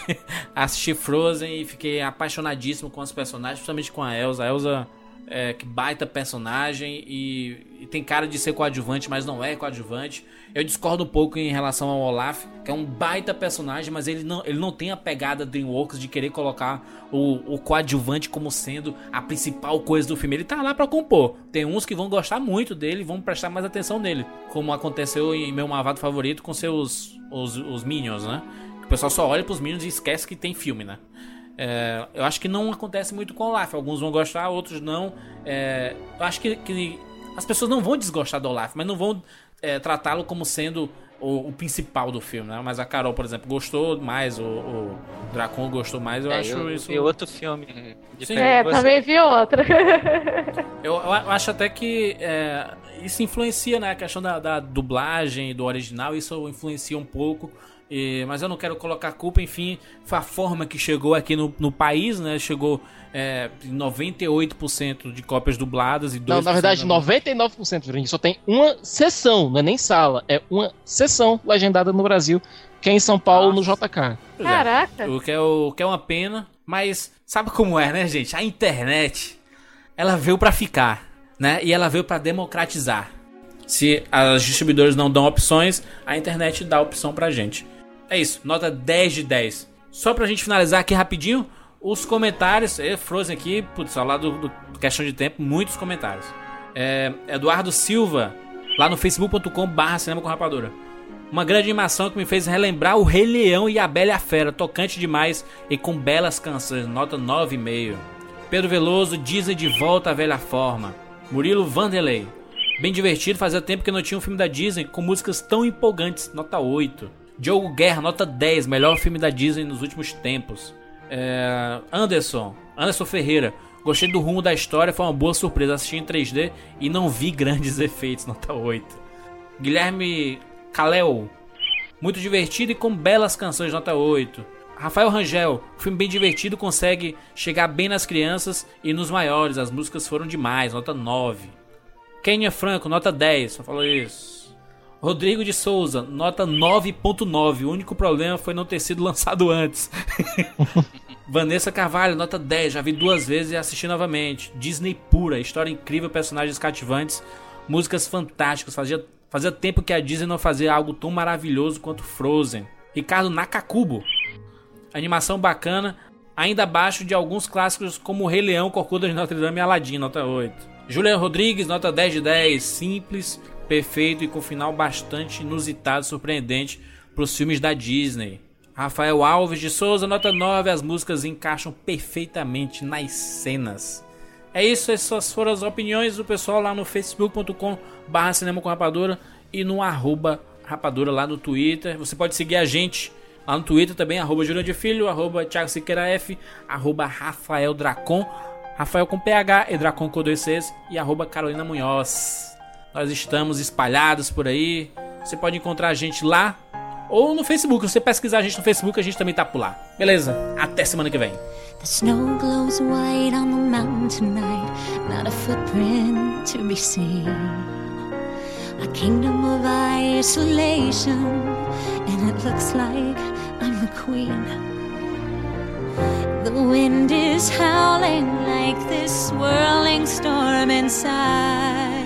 assisti Frozen e fiquei apaixonadíssimo com os personagens, principalmente com a Elsa. A Elsa é que baita personagem e, e tem cara de ser coadjuvante, mas não é coadjuvante. Eu discordo um pouco em relação ao Olaf, que é um baita personagem, mas ele não, ele não tem a pegada DreamWorks de querer colocar o, o coadjuvante como sendo a principal coisa do filme. Ele tá lá pra compor. Tem uns que vão gostar muito dele e vão prestar mais atenção nele, como aconteceu em meu Mavado favorito com seus os, os Minions, né? O pessoal só olha pros Minions e esquece que tem filme, né? É, eu acho que não acontece muito com o Olaf. Alguns vão gostar, outros não. É, eu acho que, que as pessoas não vão desgostar do Olaf, mas não vão é, tratá-lo como sendo o, o principal do filme, né? Mas a Carol, por exemplo, gostou mais, o, o Dracon gostou mais. Eu É, acho eu isso. vi outro filme. diferente É, de você. também vi outra. Eu, eu acho até que é, isso influencia, né? A questão da, da dublagem do original, isso influencia um pouco. E- mas eu não quero colocar culpa, enfim, foi a forma que chegou aqui no, no país, né? Chegou é, em 98% de cópias dubladas e 2% Não, na verdade, não. 99%, Jurandir, só tem uma sessão, não é nem sala, é uma sessão legendada no Brasil, que é em São Paulo, no JK. É. Caraca. O que, é o que é uma pena, mas sabe como é, né, gente? A internet, ela veio pra ficar, né? E ela veio pra democratizar. Se as distribuidoras não dão opções, a internet dá opção pra gente. É isso, nota 10 de 10. Só pra gente finalizar aqui rapidinho, os comentários. É, Frozen aqui, putz, ao lado do, do questão de tempo, muitos comentários. É, Eduardo Silva, lá no facebook.com barra cinema com rapadura. Uma grande animação que me fez relembrar o Rei Leão e a Bela e a Fera, tocante demais e com belas canções, nota 9,5. Pedro Veloso, Disney de volta à velha forma. Murilo Vanderlei, bem divertido, fazia tempo que não tinha um filme da Disney com músicas tão empolgantes, nota 8. Diogo Guerra, nota 10, melhor filme da Disney nos últimos tempos. É, Anderson, Anderson Ferreira, gostei do rumo da história, foi uma boa surpresa, assisti em 3D e não vi *laughs* grandes efeitos, nota 8. Guilherme Kalel, muito divertido e com belas canções, nota 8. Rafael Rangel, filme bem divertido, consegue chegar bem nas crianças e nos maiores, as músicas foram demais, nota 9. Kenya Franco, nota 10, só falou isso. Rodrigo de Souza, nota 9.9, o único problema foi não ter sido *laughs* lançado antes. *laughs* Vanessa Carvalho, nota 10, já vi duas vezes e assisti novamente. Disney pura, história incrível, personagens cativantes, músicas fantásticas. Fazia, fazia tempo que a Disney não fazia algo tão maravilhoso quanto Frozen. Ricardo Nakakubo, animação bacana, ainda abaixo de alguns clássicos como Rei Leão, Corcunda de Notre Dame e Aladdin, nota 8. Julian Rodrigues, nota 10 de 10, simples, perfeito e com final bastante inusitado e surpreendente para os filmes da Disney. Rafael Alves de Souza, nota 9, as músicas encaixam perfeitamente nas cenas. É isso, essas foram as opiniões do pessoal lá no facebook.com barra cinema com rapadura e no arroba rapadura lá no Twitter. Você pode seguir a gente lá no Twitter também, arroba de Filho, arroba Thiago Siqueira F, arroba Rafael Dracon. Rafael com PH, Edracon com dois Cs e arroba Carolina Munhoz. Nós estamos espalhados por aí. Você pode encontrar a gente lá ou no Facebook. Se você pesquisar a gente no Facebook, a gente também tá por lá. Beleza? Até semana que vem. The snow glows white on the mountain tonight, not a footprint to be seen. A kingdom of isolation, and it looks like I'm the queen. The wind is howling like this swirling storm inside.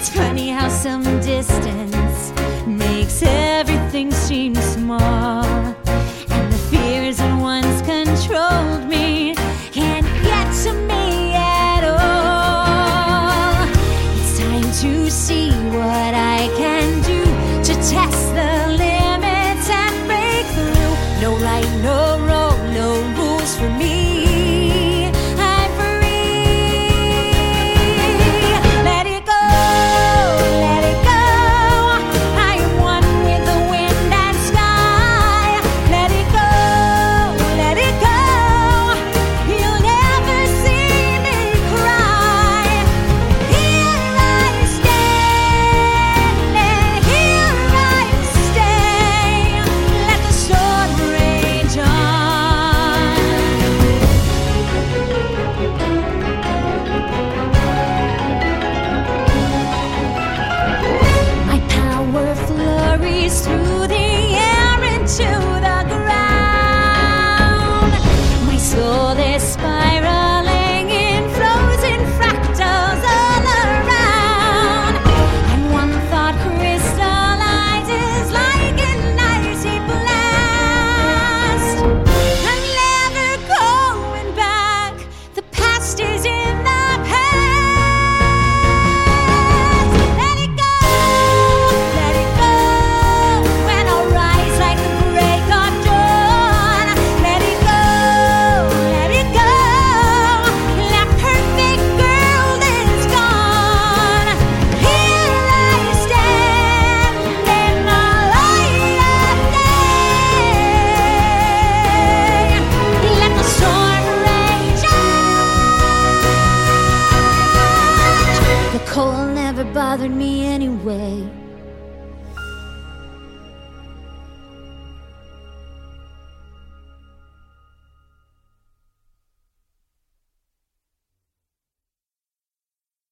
It's funny how some distance